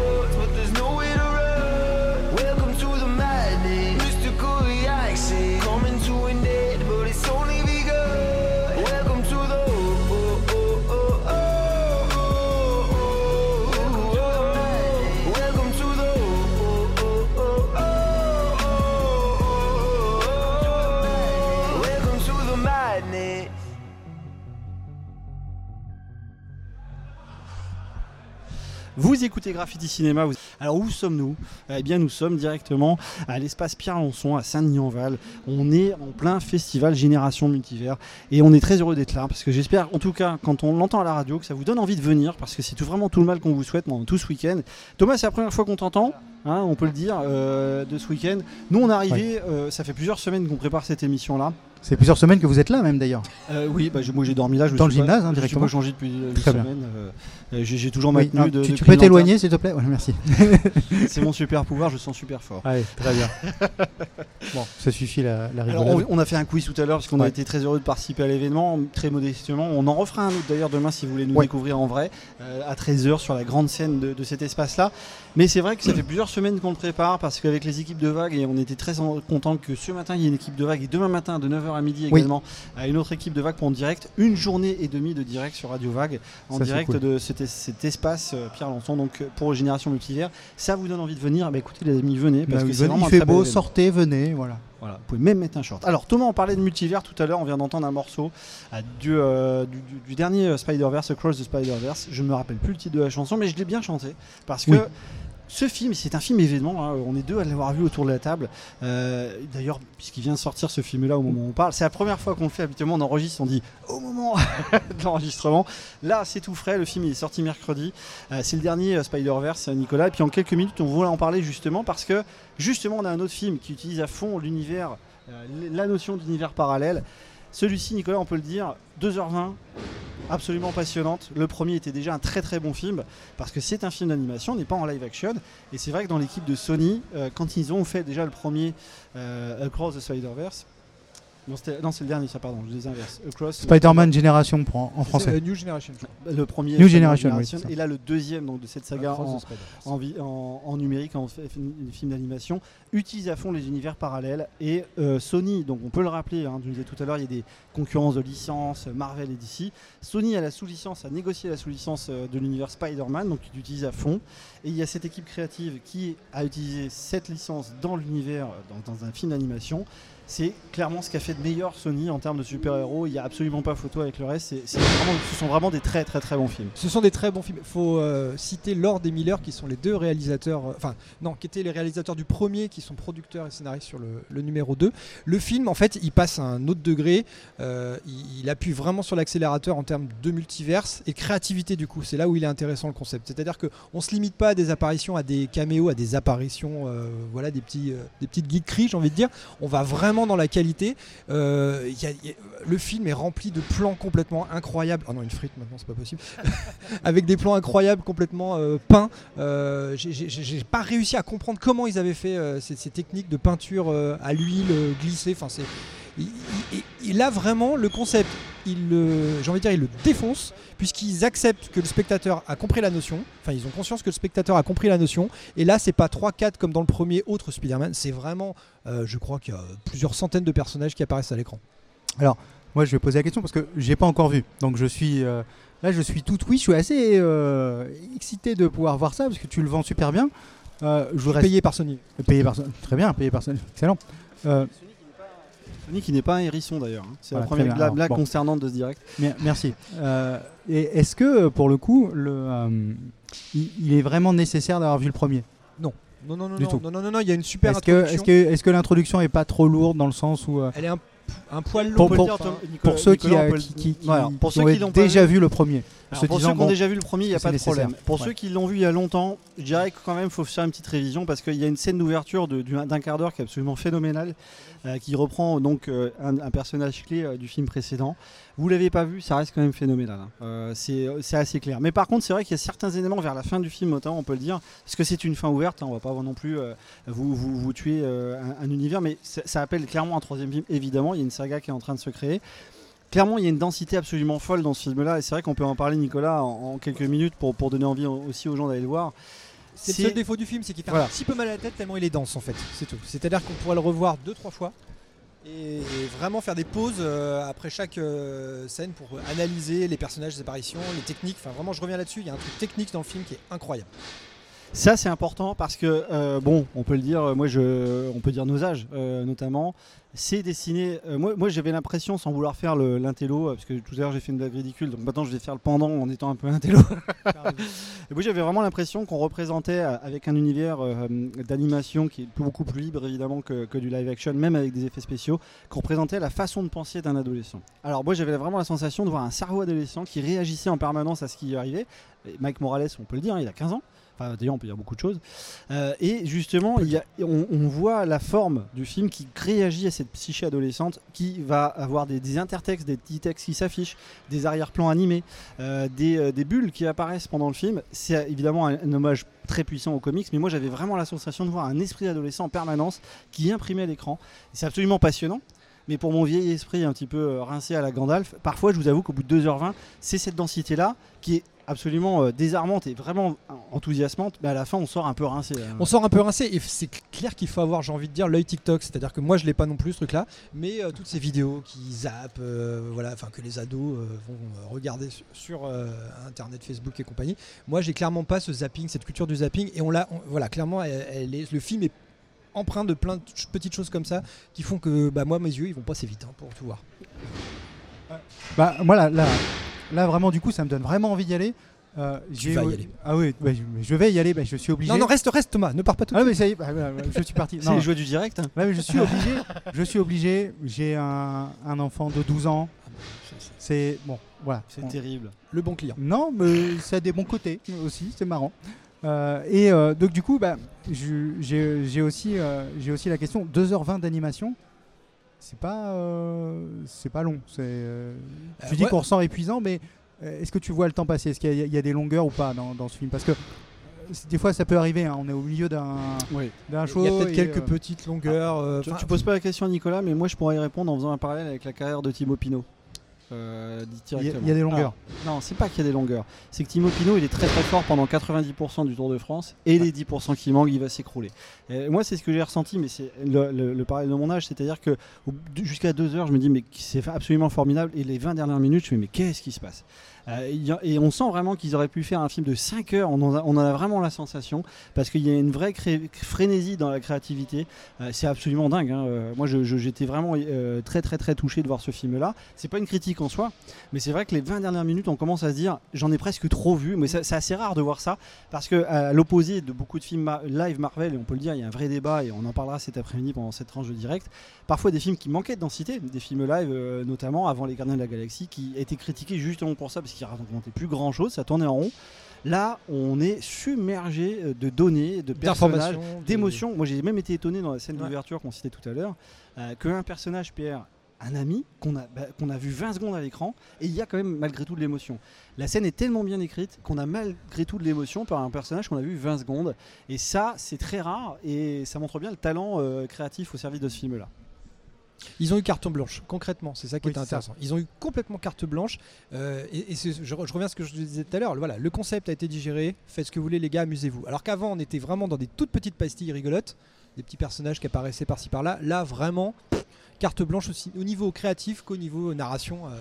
Vous écoutez Graffiti Cinéma. vous- Alors où sommes-nous? Eh bien nous sommes directement à l'espace Pierre Lançon à Saint-Denis-en-Val. On est en plein festival Génération Multivers et on est très heureux d'être là parce que j'espère en tout cas quand on l'entend à la radio que ça vous donne envie de venir parce que c'est tout vraiment tout le mal qu'on vous souhaite pendant tout ce week-end. Thomas c'est la première fois qu'on t'entend. hein, on peut le dire, euh, de ce week-end. Nous, on est arrivé, euh, ça fait plusieurs semaines qu'on prépare cette émission-là. C'est plusieurs semaines que vous êtes là même d'ailleurs. Euh, oui, bah, moi j'ai dormi là. Je Dans le pas- gymnase, hein, me suis directement pas changé depuis une Très semaine. euh, euh, j'ai, toujours Oui, maintenu non, de. tu, de tu peux t'éloigner s'il te plaît Ouais, Merci. C'est mon super pouvoir, je sens super fort. Allez, très bien. bon, ça suffit la, la Alors, on, on a fait un quiz tout à l'heure parce qu'on a été très heureux de participer à l'événement, très modestement. On en refera un autre d'ailleurs demain si vous voulez nous Ouais. découvrir en vrai, euh, à 13h sur la grande scène de, de cet espace-là. Mais c'est vrai que ça fait plusieurs semaines qu'on le prépare parce qu'avec les équipes de vagues, et on était très contents que ce matin il y ait une équipe de vagues et demain matin de 9h à midi Oui. également à une autre équipe de vagues pour en direct, une journée et demie de direct sur Radio Vague en Ça, direct cool. de cet, es- cet espace euh, Pierre Lançon donc euh, pour Génération Multivers. Ça vous donne envie de venir? Bah écoutez les amis, venez parce Bah que oui, c'est vraiment il fait beau, sortez, venez, voilà. Voilà, vous pouvez même mettre un short. Alors Thomas, on parlait de multivers tout à l'heure, on vient d'entendre un morceau euh, du, euh, du, du- du dernier euh, Spider-Verse, Across the Spider-Verse. Je ne me rappelle plus le titre de la chanson, mais je l'ai bien chanté. Parce que Oui. Ce film, c'est un film événement, hein, on est deux à l'avoir vu autour de la table. Euh, D'ailleurs, puisqu'il vient de sortir ce film-là au moment où on parle, c'est la première fois qu'on le fait, habituellement on enregistre, on dit au moment de l'enregistrement. Là, c'est tout frais, le film il est sorti mercredi. Euh, c'est le dernier euh, Spider-Verse, Nicolas. Et puis en quelques minutes, on voulait en parler justement parce que justement, on a un autre film qui utilise à fond l'univers, la notion d'univers parallèle. Celui-ci, Nicolas, on peut le dire, 2h20, absolument passionnante. Le premier était déjà un très très bon film parce que c'est un film d'animation, on n'est pas en live action. Et c'est vrai que dans l'équipe de Sony, euh, quand ils ont fait déjà le premier euh, Across the Spider-Verse, non, c'est le dernier, ça, pardon, je désinverse. The Spider-Man Génération pour- en C'est, euh, français. New Generation. crois. le premier New Generation, oui, et là le deuxième donc de cette saga the en, en, en- en numérique en films d'animation utilise à fond les univers parallèles et euh, Sony donc on peut le rappeler hein, je le disais tout à l'heure il y a des concurrences de licences Marvel et DC Sony a la sous-licence a négocié la sous-licence euh, de l'univers Spider-Man donc il utilise à fond et il y a cette équipe créative qui a utilisé cette licence dans l'univers euh, dans, dans un film d'animation c'est clairement ce qu'a fait de meilleur Sony en termes de super-héros. Il n'y a absolument pas photo avec le reste. C'est vraiment- ce sont vraiment des très très très bons films. Ce sont des très bons films. Il faut euh, citer Lord et Miller qui sont les deux réalisateurs, euh, enfin non, qui étaient les réalisateurs du premier, qui sont producteurs et scénaristes sur le, numéro 2. Le film, en fait, il passe à un autre degré. Euh, il, appuie vraiment sur l'accélérateur en termes de multiverse et créativité du coup. C'est là où il est intéressant le concept. C'est-à-dire qu'on ne se limite pas à des apparitions, à des caméos, à des apparitions, voilà, des, petits, des petites geekeries, j'ai envie de dire. On va vraiment vraiment dans la qualité. Euh, il y a- il y a- le film est rempli de plans complètement incroyables. Ah non, une frite maintenant, c'est pas possible. Avec des plans incroyables, complètement euh, peints. Euh, j'ai- pas réussi à comprendre comment ils avaient fait euh, ces, ces techniques de peinture à l'huile glissée. Enfin, c'est il, il- il a vraiment le concept. Il le, j'ai envie de dire, il le défonce puisqu'ils acceptent que le spectateur a compris la notion. Enfin, ils ont conscience que le spectateur a compris la notion. Et là, c'est pas 3-4 comme dans le premier autre Spider-Man. C'est vraiment, euh, je crois qu'il y a plusieurs centaines de personnages qui apparaissent à l'écran. Alors, moi, je vais poser la question parce que j'ai pas encore vu. Donc, je suis euh, là, je suis tout oui. Je suis assez euh, excité de pouvoir voir ça parce que tu le vends super bien. Euh, je voudrais Payé par Sony. Payé par Sony. Très bien, payé par Sony. Excellent. Euh, Sony qui n'est pas un hérisson d'ailleurs. hein. C'est Voilà, la première blague, Alors, blague bon. concernante de ce direct. mer- merci. Euh, et est-ce que pour le coup, le, euh, il, il est vraiment nécessaire d'avoir vu le premier? Non. Non, non, non, Du non, tout. non, non, non, non, il y a une super Est-ce que, introduction. est-ce que, est-ce que l'introduction est pas trop lourde dans le sens où euh, Elle est un, un poil longue. pour, On peut le pour- dire, Tom- Nicolas- pour ceux qui, Nicolas, on peut le- qui, qui- qui- Voilà, pour qui ceux ont déjà vu- vu le premier, Alors, pour disant, ceux qui ont déjà vu le premier, il n'y a pas de problème. nécessaire. Pour Ouais. ceux qui l'ont vu il y a longtemps, je dirais que quand même, il faut faire une petite révision parce qu'il y a une scène d'ouverture d'un quart d'heure qui est absolument phénoménale, euh, qui reprend donc euh, un, un personnage clé euh, du film précédent. Vous l'avez pas vu, ça reste quand même phénoménal. hein. C'est assez clair. Mais par contre, c'est vrai qu'il y a certains éléments vers la fin du film, notamment, on peut le dire, parce que c'est une fin ouverte. hein, on va pas non plus vous, vous, vous tuer un, un univers, mais ça, ça appelle clairement un troisième film. Évidemment, il y a une saga qui est en train de se créer. Clairement, il y a une densité absolument folle dans ce film-là, et c'est vrai qu'on peut en parler, Nicolas, en, en quelques minutes pour, pour donner envie aussi aux gens d'aller le voir. C'est le seul défaut du film, c'est qu'il fait Voilà. un petit peu mal à la tête tellement il est dense en fait. C'est tout. C'est-à-dire qu'on pourrait le revoir deux trois fois et, et vraiment faire des pauses euh, après chaque euh, scène pour analyser les personnages, les apparitions, les techniques. Enfin vraiment, je reviens là-dessus. Il y a un truc technique dans le film qui est incroyable. Ça, c'est important parce que, euh, bon, on peut le dire, moi, je, on peut dire nos âges, euh, notamment. C'est dessiné. euh, moi, moi j'avais l'impression, sans vouloir faire l'intello, euh, parce que tout à l'heure j'ai fait une blague ridicule, donc maintenant je vais faire le pendant en étant un peu intello. Et moi, j'avais vraiment l'impression qu'on représentait euh, avec un univers euh, d'animation qui est beaucoup plus libre, évidemment, que, que du live action, même avec des effets spéciaux, qu'on représentait la façon de penser d'un adolescent. Alors, moi, j'avais vraiment la sensation de voir un cerveau adolescent qui réagissait en permanence à ce qui lui arrivait. Et Mike Morales, on peut le dire, hein, il a 15 ans. Enfin, d'ailleurs, on peut dire beaucoup de choses. Euh, et justement, on, voit la forme du film qui réagit à cette psyché adolescente, qui va avoir des, intertextes, des petits textes qui s'affichent, des arrière-plans animés, euh, des, euh, des bulles qui apparaissent pendant le film. C'est évidemment un, un hommage très puissant aux comics, mais moi j'avais vraiment la sensation de voir un esprit adolescent en permanence qui imprimait l'écran. C'est absolument passionnant. Mais pour mon vieil esprit un petit peu rincé à la Gandalf, parfois je vous avoue qu'au bout de 2h20, c'est cette densité-là qui est absolument euh, désarmante et vraiment enthousiasmante, mais à la fin on sort un peu rincé. hein. On sort un peu rincé et c'est clair qu'il faut avoir, j'ai envie de dire, l'œil TikTok. C'est-à-dire que moi je l'ai pas non plus ce truc-là, mais euh, toutes ces vidéos qui zappent, euh, voilà, enfin que les ados euh, vont euh, regarder sur, sur, euh, Internet, Facebook et compagnie. Moi j'ai clairement pas ce zapping, cette culture du zapping et on l'a, voilà, clairement, elle, elle est, le film est empreint de plein de petites choses comme ça qui font que bah, moi mes yeux ils vont passer vite hein, pour tout voir. Bah, moi, là, là, là, vraiment, du coup, ça me donne vraiment envie d'y aller. Euh, Tu vas y aller. Ah oui, bah, je, vais y aller, bah, je suis obligé. Non non reste reste Thomas, ne pars pas tout. de Ah suite. mais ça y est, bah, bah, je suis parti. C'est Non. les joies du direct. hein. Ouais, mais je suis obligé. je suis obligé. J'ai un, un enfant de 12 ans. C'est bon, voilà. C'est Bon. terrible. Le bon client. Non, mais ça a des bons côtés aussi, c'est marrant. Euh, et euh, donc du coup, bah, je- j'ai j'ai aussi, euh, j'ai aussi la question 2h20 d'animation. C'est pas, euh, c'est pas long. C'est, euh, tu Euh, dis ouais. qu'on ressent épuisant, mais euh, est-ce que tu vois le temps passer? Est-ce qu'il y, a- il y a des longueurs ou pas dans, dans ce film? Parce que des fois, ça peut arriver. hein, on est au milieu d'un Oui. d'un show. Il y a peut-être et, quelques euh, petites longueurs. euh, Tu, tu poses pas la question à Nicolas, mais moi je pourrais y répondre en faisant un parallèle avec la carrière de Thibaut Pinot. Euh, Il y a- directement. il y a des longueurs. Alors, non, c'est pas qu'il y a des longueurs. C'est que Thibaut Pinot, il est très très fort pendant 90% du Tour de France et les 10% qui manquent, il va s'écrouler. Moi, c'est ce que j'ai ressenti, mais c'est le, le- le parallèle de mon âge, c'est-à-dire que jusqu'à 2 heures, je me dis, mais c'est absolument formidable. Et les 20 dernières minutes, je me dis, mais qu'est-ce qui se passe? Euh, Et on sent vraiment qu'ils auraient pu faire un film de 5 heures. On en a, vraiment la sensation parce qu'il y a une vraie frénésie dans la créativité. Euh, c'est absolument dingue. hein. Euh, moi, j'étais vraiment très très très touché de voir ce film-là. C'est pas une critique en soi, mais c'est vrai que les 20 dernières minutes, on commence à se dire, j'en ai presque trop vu. Mais c'est assez rare de voir ça parce que à l'opposé de beaucoup de films live Marvel, et on peut le dire, il y a un vrai débat et on en parlera cet après-midi pendant cette tranche de direct. Parfois des films qui manquaient de densité, des films live, notamment avant les Gardiens de la Galaxie, qui étaient critiqués justement pour ça parce qu'ils racontaient plus grand-chose, ça tournait en rond. Là, on est submergé euh, de données, de personnages, de- d'émotions. Moi, j'ai même été étonné dans la scène Ouais. d'ouverture qu'on citait tout à l'heure, euh, qu'un personnage, Pierre, un ami, qu'on a, bah, a vu 20 secondes à l'écran, et il y a quand même malgré tout de l'émotion. La scène est tellement bien écrite qu'on a malgré tout de l'émotion par un personnage qu'on a vu 20 secondes. Et ça, c'est très rare, et ça montre bien le talent euh, créatif au service de ce film-là. Ils ont eu carte blanche, concrètement, c'est ça qui Oui, ça. intéressant. Ils ont eu complètement carte blanche. euh, et je, re- je reviens à ce que je disais tout à l'heure. Voilà, le concept a été digéré. Faites ce que vous voulez, les gars, amusez-vous. Alors qu'avant, on était vraiment dans des toutes petites pastilles rigolotes, des petits personnages qui apparaissaient par-ci par-là. Là, vraiment, carte blanche aussi au niveau créatif qu'au niveau narration euh,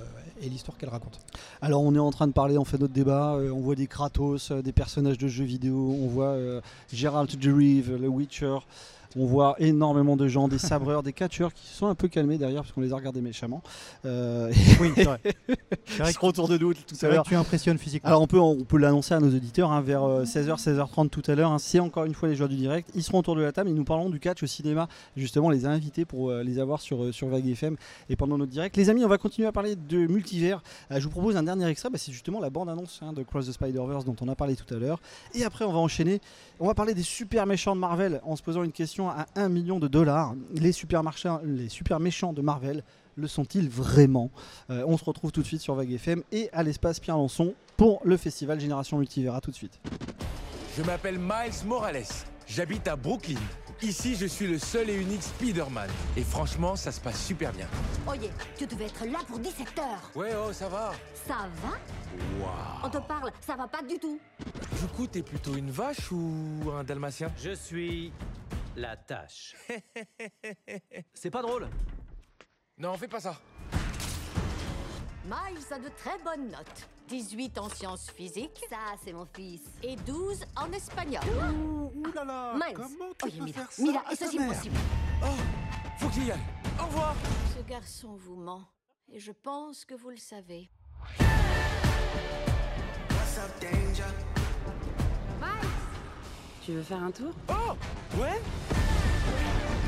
et l'histoire qu'elle raconte. Alors on est en train de parler, on fait notre débat, euh, on voit des Kratos, euh, des personnages de jeux vidéo, on voit Geralt de Rive, le Witcher, on voit énormément de gens, des sabreurs, des catcheurs qui se sont un peu calmés derrière parce qu'on les a regardés méchamment. Euh, Oui, c'est vrai. C'est vrai Ils seront autour de nous tout à l'heure. tu impressionnes physiquement. Alors on peut, on peut l'annoncer à nos auditeurs hein, vers euh, 16h, 16h30 tout à l'heure. hein. C'est encore une fois les joueurs du direct. Ils seront autour de la table et nous parlons du catch au cinéma. Justement, on les a invités pour euh, les avoir sur, euh, sur Vague FM et pendant notre direct. Les amis, on va continuer à parler de multivers. Euh, je vous propose un dernier extrait. Bah, c'est justement la bande-annonce hein, de Cross the Spider-Verse dont on a parlé tout à l'heure. Et après, on va enchaîner. On va parler des super méchants de Marvel en se posant une question à 1 million de dollars. Les super, marchands- les super méchants de Marvel le sont-ils vraiment? Euh, On se retrouve tout de suite sur Vague FM et à l'espace Pierre Lançon pour le festival Génération Multivers. À tout de suite. Je m'appelle Miles Morales. J'habite à Brooklyn. Ici, je suis le seul et unique Spider-Man. Et franchement, ça se passe super bien. Oye, tu devais être là pour 17 heures. Ouais, oh, ça va. Ça va? Waouh. On te parle, ça va pas du tout. Du coup, t'es plutôt une vache ou un dalmatien? Je suis la tâche. C'est pas drôle. Non, fais pas ça. Miles a de très bonnes notes. 18 en sciences physiques. Ça, c'est mon fils. Et 12 en espagnol. Ouh, ouh là là, Miles. comment tu Oye, peux mira, faire ça mira, à eso ta es mère imposible. Oh, faut que j'y aille. Au revoir. Ce garçon vous ment. Et je pense que vous le savez. Tu veux faire un tour Oh Ouais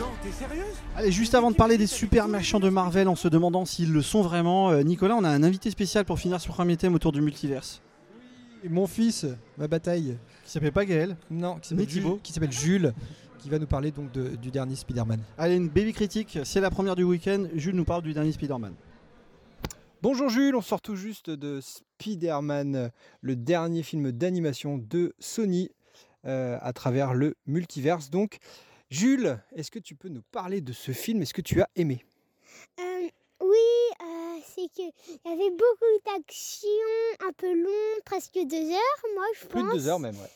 Non, t'es sérieuse Allez, juste avant de parler des super méchants de Marvel en se demandant s'ils le sont vraiment, euh, Nicolas, on a un invité spécial pour finir ce premier thème autour du multiverse. Et mon fils, ma bataille. Qui s'appelle pas Gaël Non, qui s'appelle. Jules, qui s'appelle Jules, qui va nous parler donc de- du dernier Spider-Man. Allez, une baby critique, c'est la première du week-end. Jules nous parle du dernier Spider-Man. Bonjour Jules, on sort tout juste de Spider-Man, le dernier film d'animation de Sony à travers le multiverse. Donc, Jules, est-ce que tu peux nous parler de ce film? Est-ce que tu as aimé? Euh, oui, euh, c'est que il y avait beaucoup d'actions, un peu long, presque deux heures, moi je Plus pense. de deux heures même, ouais.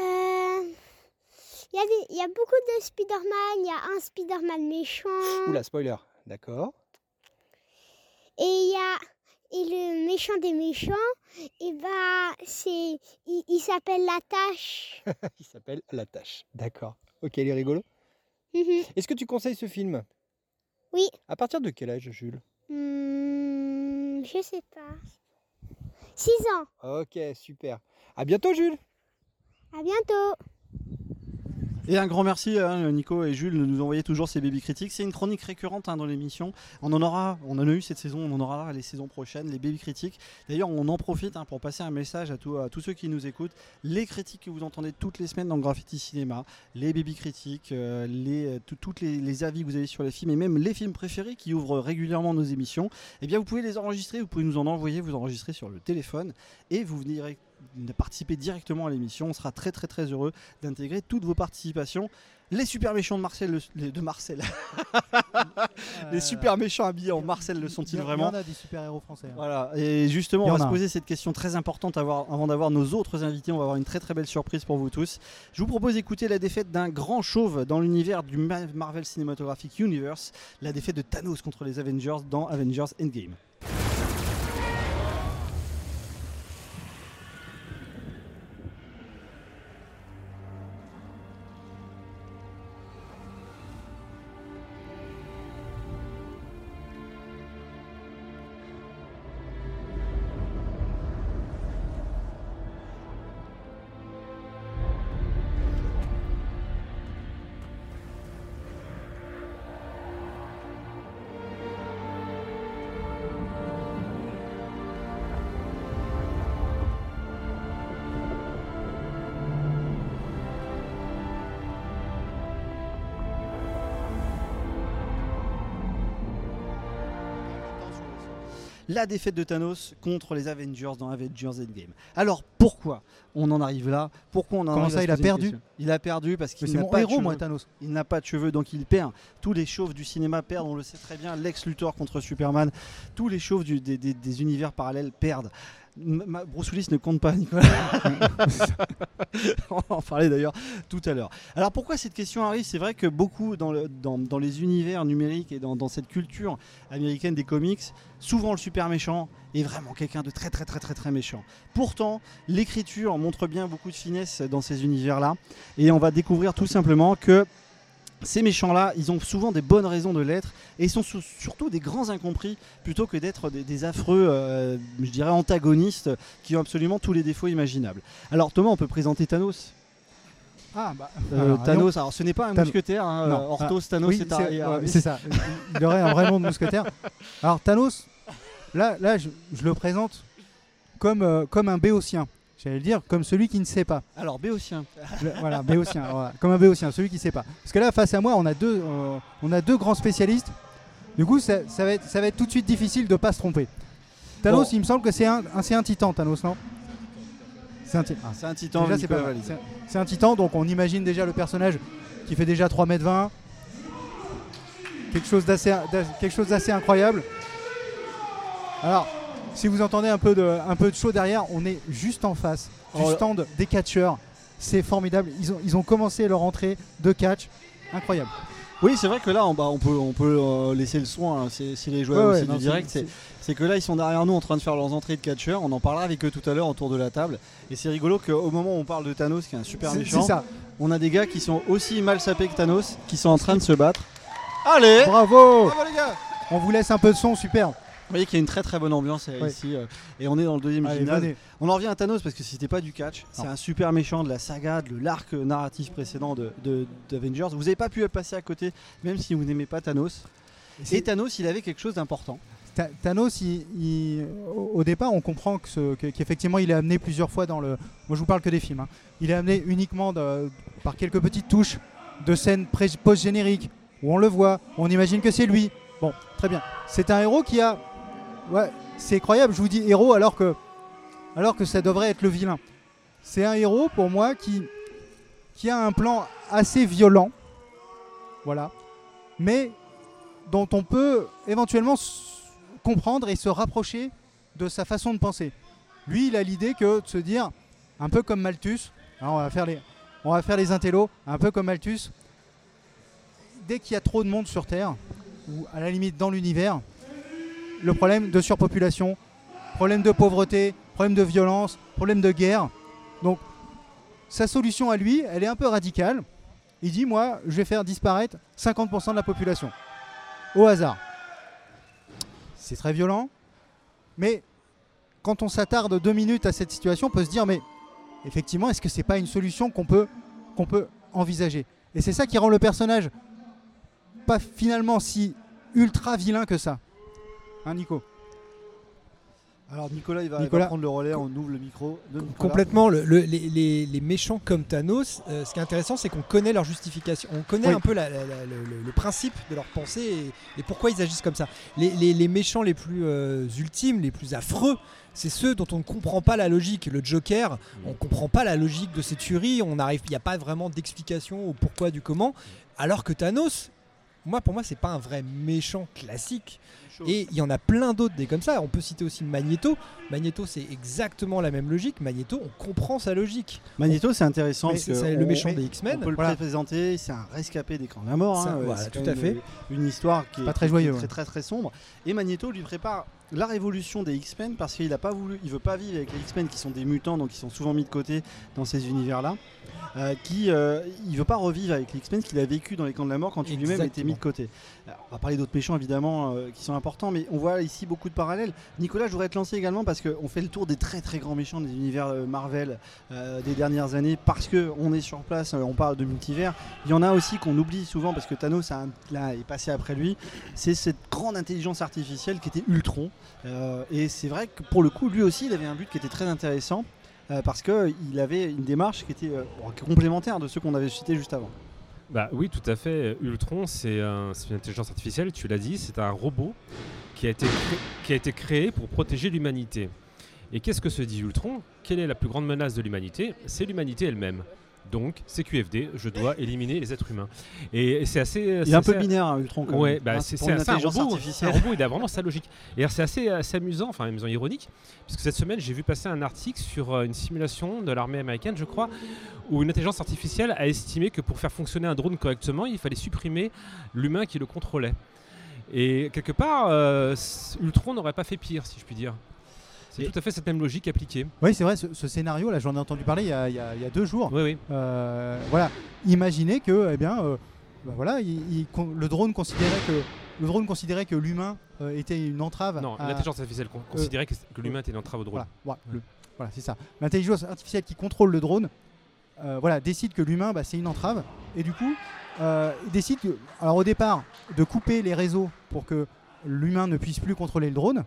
Euh, Il y, y a beaucoup de Spider-Man, il y a un Spider-Man méchant. Oula, spoiler, d'accord. Et il y a et le méchant des méchants, et bah c'est il, il s'appelle la tâche. Il s'appelle La Tâche. D'accord. Ok, il est rigolo. Mhm. Est-ce que tu conseilles ce film? Oui. À partir de quel âge, Jules? Hmm, je sais pas. 6 ans. Ok, super. À bientôt, Jules À bientôt. Et un grand merci à Nico et Jules de nous envoyer toujours ces baby critiques. C'est une chronique récurrente hein, dans l'émission. On en aura, on en a eu cette saison, on en aura les saisons prochaines, les baby critiques. D'ailleurs, on en profite hein, pour passer un message à, tous- ceux qui nous écoutent. Les critiques que vous entendez toutes les semaines dans Graffiti Cinéma, les baby critiques, euh, les, euh, les, les avis que vous avez sur les films et même les films préférés qui ouvrent régulièrement nos émissions, eh bien vous pouvez les enregistrer, vous pouvez nous en envoyer, vous enregistrer sur le téléphone et vous venez de participer directement à l'émission. On sera très très très heureux d'intégrer toutes vos participations. Les super méchants de Marcel, le- les- de Marcel. les super méchants habillés en Marcel le sont-ils vraiment Il y en a des super-héros français. hein. Voilà. Et justement, on va se poser cette question très importante avant d'avoir nos autres invités. On va avoir une très très belle surprise pour vous tous. Je vous propose d'écouter la défaite d'un grand chauve dans l'univers du Ma- Marvel Cinematographic Universe, la défaite de Thanos contre les Avengers dans Avengers Endgame. La défaite de Thanos contre les Avengers dans Avengers Endgame. Alors pourquoi on en arrive là? Pourquoi on en Comment arrive ça, il a perdu Il a perdu parce qu'il n'a pas de cheveux. moi, Thanos. Il n'a pas de cheveux, donc il perd. Tous les chauves du cinéma perdent, on le sait très bien. Lex Luthor contre Superman, tous les chauves du- des, des- des univers parallèles perdent. Ma- Bruce Willis ne compte pas, Nicolas. on en parlait d'ailleurs tout à l'heure. Alors pourquoi cette question arrive C'est vrai que beaucoup dans, le- dans- dans les univers numériques et dans, dans cette culture américaine des comics, souvent le super méchant est vraiment quelqu'un de très très très très très méchant. Pourtant, l'écriture montre bien beaucoup de finesse dans ces univers-là, et on va découvrir tout simplement que ces méchants-là, ils ont souvent des bonnes raisons de l'être et ils sont surtout des grands incompris plutôt que d'être des, des affreux, euh, je dirais, antagonistes qui ont absolument tous les défauts imaginables. Alors Thomas, on peut présenter Thanos? Ah bah. Euh, alors, Thanos, alors ce n'est pas un Thanos. mousquetaire, hein, euh, Orthos, Ah, Thanos oui, c'est ça. Il aurait un vrai nom de mousquetaire. Alors Thanos, là, là je, je le présente comme, comme un béotien. J'allais le dire comme celui qui ne sait pas. Alors béotien. Le- voilà, béotien, voilà, comme un béotien, celui qui ne sait pas. Parce que là, face à moi, on a deux, euh, on a deux grands spécialistes. Du coup, ça, ça va être, ça va être tout de suite difficile de pas se tromper. Thanos, Bon. il me semble que c'est un, un- c'est un titan, Thanos, non? C'est un, ti- Ah, c'est un titan, Déjà, c'est pas mal. valide. C'est un- C'est un titan, donc on imagine déjà le personnage qui fait déjà 3m20. Quelque chose d'assez quelque chose d'assez incroyable. Alors, si vous entendez un peu de, un peu de chaud derrière, on est juste en face du Oh stand des catcheurs. C'est formidable. Ils ont, ils ont commencé leur entrée de catch. Incroyable. Oui, c'est vrai que là, on, bah, on peut, on peut euh, laisser le soin, hein, c'est c'est les joueurs Ouais, aussi ouais, du non, direct. c'est- que là, ils sont derrière nous en train de faire leurs entrées de catcheurs. On en parlera avec eux tout à l'heure autour de la table. Et c'est rigolo qu'au moment où on parle de Thanos, qui est un super méchant, ça. on a des gars qui sont aussi mal sapés que Thanos, qui sont en train de se battre. Allez Bravo Bravo les gars On vous laisse un peu de son, super. Vous voyez qu'il y a une très très bonne ambiance euh, Ouais. ici. euh, et on est dans le deuxième Allez, gymnase. venez. On en revient à Thanos parce que c'était pas du catch. C'est un super méchant de la saga, de l'arc narratif précédent de, de- d'Avengers. Vous n'avez pas pu passer à côté, même si vous n'aimez pas Thanos. Et Thanos, il avait quelque chose d'important. Ta- Thanos, il- il- au départ, on comprend qu'effectivement, il est amené plusieurs fois dans le. Moi, je vous parle que des films. hein. Il est amené uniquement de- par quelques petites touches de scènes post-génériques où on le voit, on imagine que c'est lui. Bon, très bien. C'est un héros qui a. Ouais, c'est incroyable. Je vous dis héros alors que, alors que ça devrait être le vilain. C'est un héros pour moi qui, qui a un plan assez violent. Voilà. Mais dont on peut éventuellement comprendre et se rapprocher de sa façon de penser. Lui, il a l'idée que de se dire, un peu comme Malthus, alors on va faire les, on va faire les intellos, un peu comme Malthus, dès qu'il y a trop de monde sur Terre, ou à la limite dans l'univers, le problème de surpopulation, problème de pauvreté, problème de violence, problème de guerre. Donc, sa solution à lui, elle est un peu radicale. Il dit, moi, je vais faire disparaître 50% de la population. Au hasard. C'est très violent. Mais quand on s'attarde deux minutes à cette situation, on peut se dire, mais effectivement, est-ce que c'est pas une solution qu'on peut, qu'on peut envisager? Et c'est ça qui rend le personnage pas finalement si ultra vilain que ça. Hein, Nico Alors Nicolas, il va, il va Nicolas. prendre le relais, on ouvre le micro de. Complètement. le- le- les, méchants comme Thanos, euh, ce qui est intéressant, c'est qu'on connaît leur justification. On connaît Oui. un peu la- la- la- le, principe de leur pensée et, et pourquoi ils agissent comme ça. Les, les- les méchants les plus euh, ultimes, les plus affreux, c'est ceux dont on ne comprend pas la logique. Le Joker, on ne comprend pas la logique de ses tueries. On arrive, il n'y a pas vraiment d'explication au pourquoi du comment. Alors que Thanos, moi, pour moi, c'est pas un vrai méchant classique. Et il y en a plein d'autres des comme ça. On peut citer aussi Magneto. Magneto, c'est exactement la même logique. Magneto, on comprend sa logique. Magneto, c'est intéressant Mais parce que c'est le méchant des X-Men. On peut le Voilà. présenter, c'est un rescapé des camps de la mort. Hein, voilà, tout à fait. Une histoire qui est Pas très joyeux, très, très très sombre. Et Magneto lui prépare la révolution des X-Men parce qu'il a pas voulu, il veut pas vivre avec les X-Men qui sont des mutants, donc qui sont souvent mis de côté dans ces univers-là. Euh, qui euh, il veut pas revivre avec les X-Men qu'il a vécu dans les camps de la mort quand il lui-même était mis de côté. Alors, on va parler d'autres méchants évidemment euh, qui sont importants, mais on voit ici beaucoup de parallèles. Nicolas, je voudrais te lancer également parce qu'on fait le tour des très très grands méchants des univers euh, Marvel euh, des dernières années parce que on est sur place, euh, on parle de multivers. Il y en a aussi qu'on oublie souvent parce que Thanos est passé après lui. C'est cette grande intelligence artificielle qui était Ultron. Et c'est vrai que pour le coup, lui aussi, il avait un but qui était très intéressant parce qu'il avait une démarche qui était complémentaire de ceux qu'on avait cités juste avant. Bah oui, tout à fait. Ultron, c'est un- une intelligence artificielle, tu l'as dit, c'est un robot qui a, été cré- qui a été créé pour protéger l'humanité. Et qu'est-ce que se dit Ultron? Quelle est la plus grande menace de l'humanité? C'est l'humanité elle-même. Donc, c'est QFD, je dois éliminer les êtres humains. Et, c'est assez. Il est un peu binaire, hein, Ultron, quand Ouais, bah, Hein, c'est un, robot. un robot, il a vraiment sa logique. Et c'est assez, assez amusant, enfin amusant ironique, puisque cette semaine j'ai vu passer un article sur euh, une simulation de l'armée américaine, je crois, où une intelligence artificielle a estimé que pour faire fonctionner un drone correctement, il fallait supprimer l'humain qui le contrôlait. Et quelque part, euh, Ultron n'aurait pas fait pire, si je puis dire. C'est tout à fait cette même logique appliquée. Oui, c'est vrai, ce, ce scénario, là, j'en ai entendu parler il y a, il y a- il y a deux jours. Oui, oui. Euh, voilà, imaginez que, eh bien, euh, bah voilà, il- le drone considérait que le drone considérait que l'humain euh, était une entrave. Non, à- l'intelligence artificielle euh, considérait que, que l'humain était une entrave au drone. Voilà, c'est ça. L'intelligence artificielle qui contrôle le drone, voilà, décide que l'humain, bah, c'est une entrave, et du coup, il décide, que- alors au départ, de couper les réseaux pour que l'humain ne puisse plus contrôler le drone.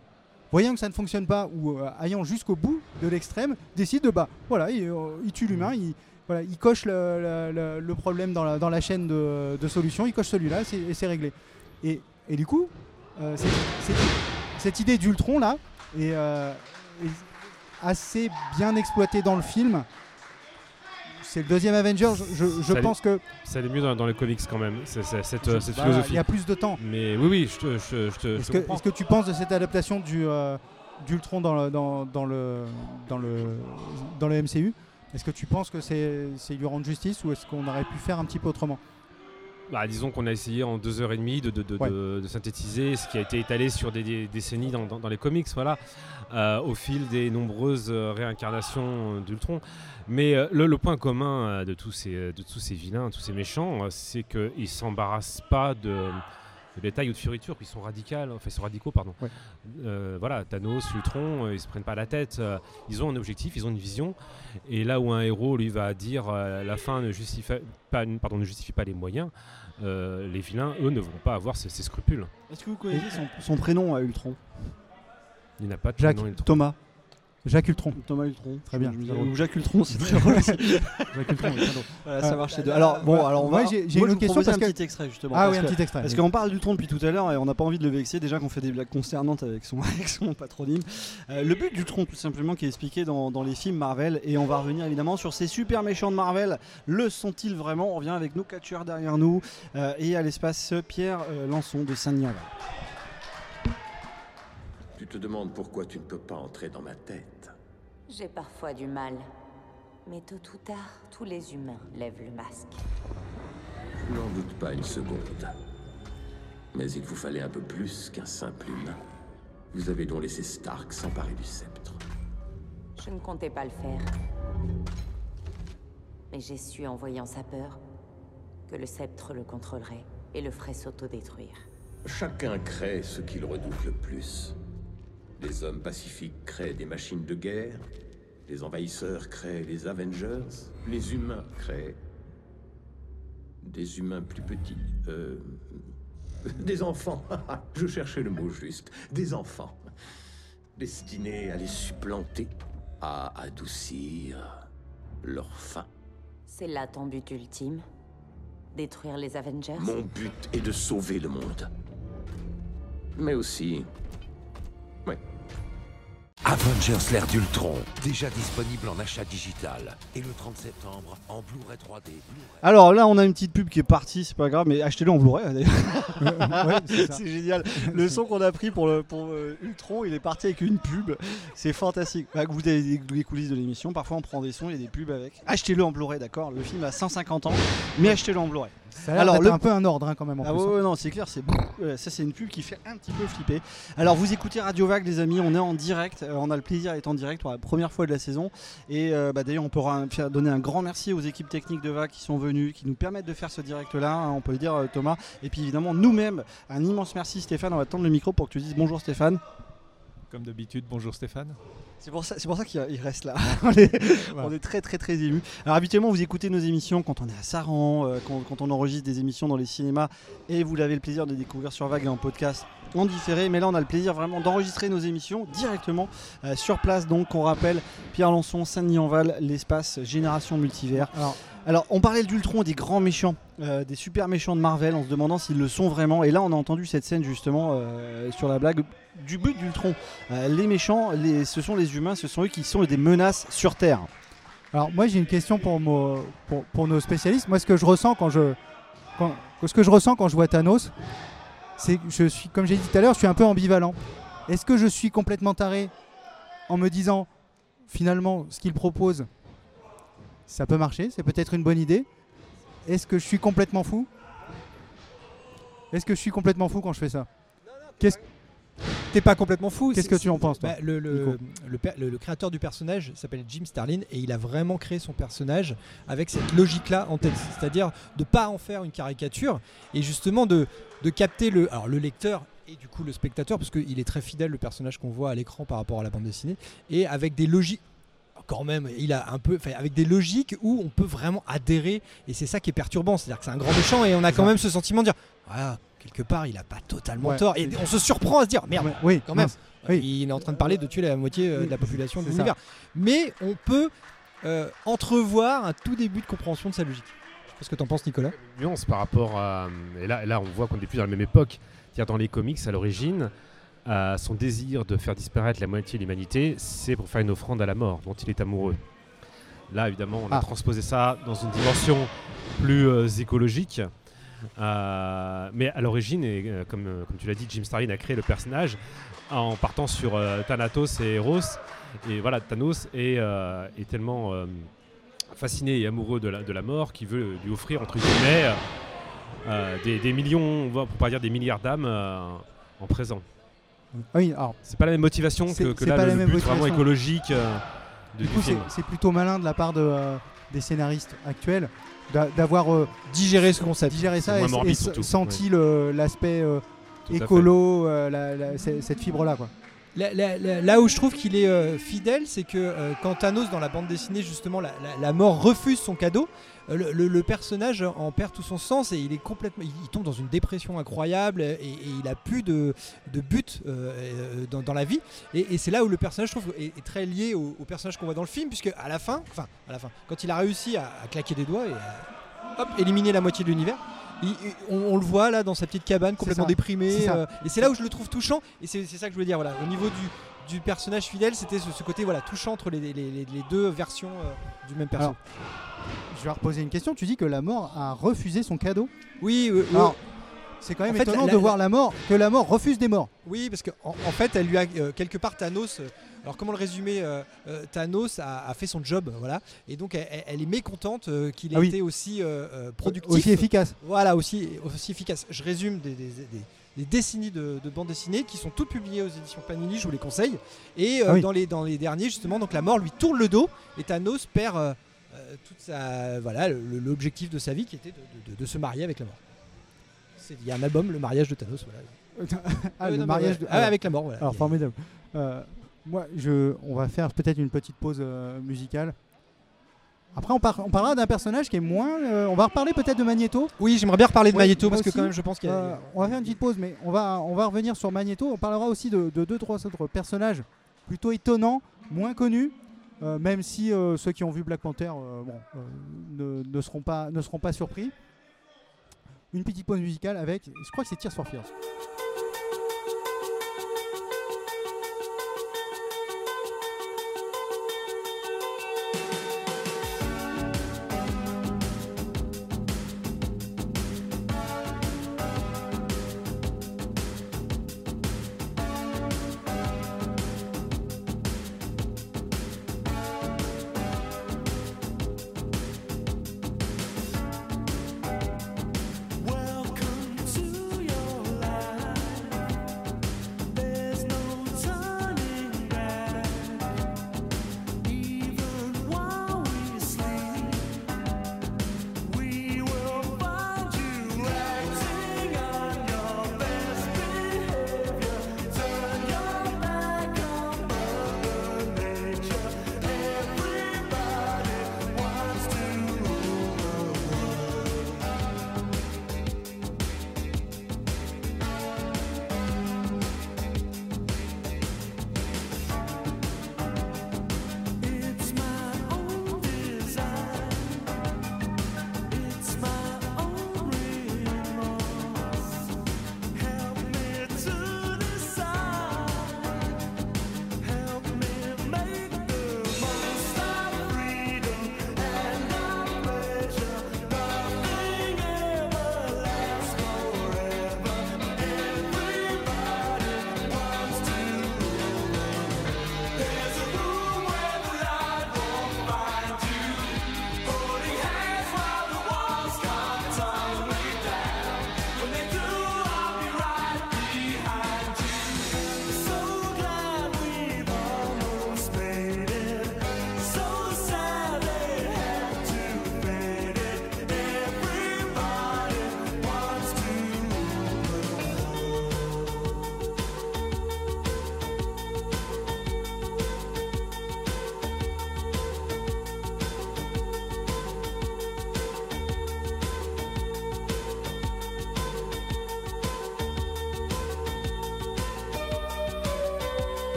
Voyant que ça ne fonctionne pas ou euh, ayant jusqu'au bout de l'extrême, décide de bah voilà, il, euh, tue l'humain, il, voilà, il coche le, problème dans la, dans la chaîne de, de solutions, il coche celui-là et c'est réglé. Et, et du coup, euh, cette, idée d'Ultron là est assez bien exploitée dans le film. C'est le deuxième Avenger, je, allait- pense que Ça allait mieux dans, dans les comics quand même, cette, Je- cette bah, philosophie. il y a plus de temps. Mais oui, oui, je te, je, je te- je Est-ce que, tu penses de cette adaptation du euh, d'Ultron dans le, dans, dans le dans le dans le MCU Est-ce que tu penses que c'est c'est lui rendre justice ou est-ce qu'on aurait pu faire un petit peu autrement? Bah, disons qu'on a essayé en deux heures et demie de, de, de- Ouais. de- de synthétiser ce qui a été étalé sur des, des décennies dans, dans- dans les comics, voilà, euh, au fil des nombreuses euh, réincarnations euh, d'Ultron. Mais euh, le, le point commun de, tous ces, de tous ces vilains, tous ces méchants, c'est qu'ils ne s'embarrassent pas de, de détails ou de fioritures, ils sont radicaux, enfin ils sont radicaux, pardon. Ouais. Euh, voilà, Thanos, Ultron, euh, ils se prennent pas la tête, euh, ils ont un objectif, ils ont une vision, et là où un héros lui va dire euh, la fin ne justifie pas, pardon, ne justifie pas les moyens, euh, les vilains, eux, ne vont pas avoir ces, ces scrupules. Est-ce que vous connaissez son, son prénom à Ultron? Il n'a pas de Jacques, prénom, Ultron. Thomas. Jacques Ultron. Thomas Ultron. Très bien. Ou Jacques Ultron, c'est très drôle aussi. Jacques Ultron, oui. Voilà, ça Euh, marche les deux. Alors bon, alors on va. j'ai- une question parce un que- petit extrait justement. Ah oui, un petit extrait, Parce qu'on parle d'Ultron depuis tout à l'heure et on n'a pas envie de le vexer. Déjà qu'on fait des blagues concernantes avec son, avec son patronyme. Euh, le but d'Ultron, tout simplement, qui est expliqué dans, dans les films Marvel, et on va revenir évidemment sur ces super méchants de Marvel. Le sont-ils vraiment? On revient avec nos catcheurs derrière nous euh, et à l'espace Pierre euh, Lançon de Saint-Denis-en-Val. Te demandes pourquoi tu ne peux pas entrer dans ma tête. J'ai parfois du mal. Mais tôt ou tard, tous les humains lèvent le masque. Je n'en doute pas une seconde. Mais il vous fallait un peu plus qu'un simple humain. Vous avez donc laissé Stark s'emparer du sceptre. Je ne comptais pas le faire. Mais j'ai su en voyant sa peur que le sceptre le contrôlerait et le ferait s'autodétruire. Chacun crée ce qu'il redoute le plus. Les hommes pacifiques créent des machines de guerre, les envahisseurs créent les Avengers, les humains créent des humains plus petits. Euh, des enfants. Je cherchais le mot juste. Des enfants. Destinés à les supplanter, à adoucir leur faim. C'est là ton but ultime? Détruire les Avengers? Mon but est de sauver le monde. Mais aussi... Avengers l'ère d'Ultron, déjà disponible en achat digital. Et le 30 septembre en Blu-ray 3D. Alors là, on a une petite pub qui est partie, c'est pas grave, mais achetez-le en Blu-ray d'ailleurs. Ouais, c'est génial. Le son qu'on a pris pour, le, pour euh, Ultron, il est parti avec une pub. C'est fantastique. Bah, vous avez les, coulisses de l'émission, parfois on prend des sons, il y a des pubs avec. Achetez-le en Blu-ray, d'accord Le film a 150 ans, mais achetez-le en Blu-ray. Ça a l'air d'être un peu un ordre hein, quand même en Ah plus. ouais, hein. ouais, non, c'est clair, c'est beaucoup- ça c'est une pub qui fait un petit peu flipper. Alors vous écoutez Radio Vague les amis, on est en direct, euh, on a le plaisir d'être en direct pour la première fois de la saison. Et euh, bah, d'ailleurs on pourra donner un grand merci aux équipes techniques de Vague qui sont venues, qui nous permettent de faire ce direct là, on peut le dire euh, Thomas, et puis évidemment nous-mêmes, un immense merci Stéphane, on va tendre le micro pour que tu dises bonjour Stéphane. Comme d'habitude, bonjour Stéphane. C'est pour ça, c'est pour ça qu'il il reste là. on, est, on est très très très ému. Alors habituellement vous écoutez nos émissions quand on est à Saran, euh, quand, quand on enregistre des émissions dans les cinémas et vous l'avez le plaisir de découvrir sur Vague et en podcast en différé. Mais là on a le plaisir vraiment d'enregistrer nos émissions directement euh, sur place. Donc on rappelle Pierre Lançon, Saint-Denis-en-Val, l'espace Génération Multivers. Alors, Alors, on parlait d'Ultron, des grands méchants, euh, des super méchants de Marvel, en se demandant s'ils le sont vraiment. Et là, on a entendu cette scène justement euh, sur la blague du but d'Ultron. Euh, les méchants, ce sont les humains, ce sont eux qui sont des menaces sur Terre. Alors moi j'ai une question pour, nos spécialistes. Moi ce que je ressens quand je ce que je ressens quand je vois Thanos, c'est que je suis comme j'ai dit tout à l'heure, je suis un peu ambivalent. Est-ce que je suis complètement taré en me disant finalement ce qu'il propose ça peut marcher, c'est peut-être une bonne idée. Est-ce que je suis complètement fou? Est-ce que je suis complètement fou quand je fais ça? Qu'est-ce T'es pas complètement fou. Qu'est-ce que tu en penses, toi, Bah, le, créateur du personnage s'appelle Jim Starlin et il a vraiment créé son personnage avec cette logique-là en tête, c'est-à-dire de pas en faire une caricature et justement de, de capter le, alors le lecteur et du coup le spectateur parce qu'il est très fidèle le personnage qu'on voit à l'écran par rapport à la bande dessinée et avec des logiques quand même, il a un peu, enfin, avec des logiques où on peut vraiment adhérer, et c'est ça qui est perturbant, c'est-à-dire que c'est un grand méchant, et on a quand ça. même ce sentiment de dire, voilà, quelque part, il a pas totalement Ouais, tort, et on se surprend à se dire, merde, oui, quand même, oui. il est en train de parler de tuer la moitié euh, Oui, de la population de l'univers, mais on peut euh, entrevoir un tout début de compréhension de sa logique. Je sais pas ce que t'en penses, Nicolas. nuance par rapport à. Et là, là on voit qu'on n'est plus dans la même époque. C'est-à-dire, dans les comics, à l'origine, euh, son désir de faire disparaître la moitié de l'humanité, c'est pour faire une offrande à la mort, dont il est amoureux. Là, évidemment, on a Ah. transposé ça dans une dimension plus euh, écologique. Euh, mais à l'origine, et euh, comme, comme tu l'as dit, Jim Starlin a créé le personnage en partant sur Thanatos et Eros. Et voilà, Thanos est, est tellement fasciné et amoureux de la, de la mort qu'il veut lui offrir, entre guillemets, des, des millions, pour pas dire des milliards d'âmes en présent. Oui, alors C'est pas la même motivation C'est- que, que c'est là, pas le, la même but vraiment motivation. écologique euh, de- Du coup, c'est film. c'est plutôt malin de la part de, euh, des scénaristes actuels d'a- d'avoir euh, digéré ce concept, digéré ça et, morbide, senti l'aspect euh, écolo, euh, la- la- c- cette fibre-là. quoi. Là, là- là- là où je trouve qu'il est euh, fidèle, c'est que euh, quand Thanos dans la bande dessinée justement la, la- la mort refuse son cadeau, le, le- le personnage en perd tout son sens et il est complètement, il, tombe dans une dépression incroyable et, et il a plus de, de but euh, euh, dans, dans la vie. Et, et c'est là où le personnage je trouve est, est très lié au, au personnage qu'on voit dans le film, puisque à la fin, enfin à la fin, quand il a réussi à, à claquer des doigts et à hop, éliminer la moitié de l'univers. il- on, on le voit là dans sa petite cabane complètement déprimé euh, et c'est là où je le trouve touchant et c'est c'est ça que je voulais dire voilà au niveau du, du personnage fidèle c'était ce, ce côté voilà touchant entre les, les- les- les deux versions euh, du même perso Alors, je vais reposer une question. Tu dis que la mort a refusé son cadeau Oui, oui. Alors, c'est quand même En fait, étonnant la- de voir la mort, que la mort refuse des morts. Oui, parce qu'en en, fait, elle lui a euh, quelque part Thanos. euh, alors comment le résumer euh, Thanos a, a fait son job, voilà, et donc elle, est mécontente qu'il ait Ah oui. été aussi productif, Aussi efficace. Voilà, aussi aussi efficace. Je résume des, des- des- des décennies de, de bandes dessinées qui sont toutes publiées aux éditions Panini, je vous les conseille. Et euh, Ah oui. dans les dans les derniers justement, donc la mort lui tourne le dos et Thanos perd euh, euh, toute sa voilà l'objectif de sa vie qui était de, de- de se marier avec la mort. Il y a un album, le mariage de Thanos, voilà. ah, le non, mariage ouais. Ah, alors- avec la mort, voilà. Alors formidable. Euh, moi, je, on va faire peut-être une petite pause musicale. Après, on, par- on parlera d'un personnage qui est moins. euh, on va reparler peut-être de Magneto. Oui, j'aimerais bien reparler de Ouais, Magneto parce que quand même, je pense qu'il y a- Euh, on va faire une petite pause, mais on va, on va revenir sur Magneto. On parlera aussi de, de deux, trois autres personnages plutôt étonnants, moins connus. euh, même si ceux qui ont vu Black Panther bon, ne, ne seront pas, ne seront pas surpris. Une petite pause musicale avec, je crois que c'est Tears for Fears.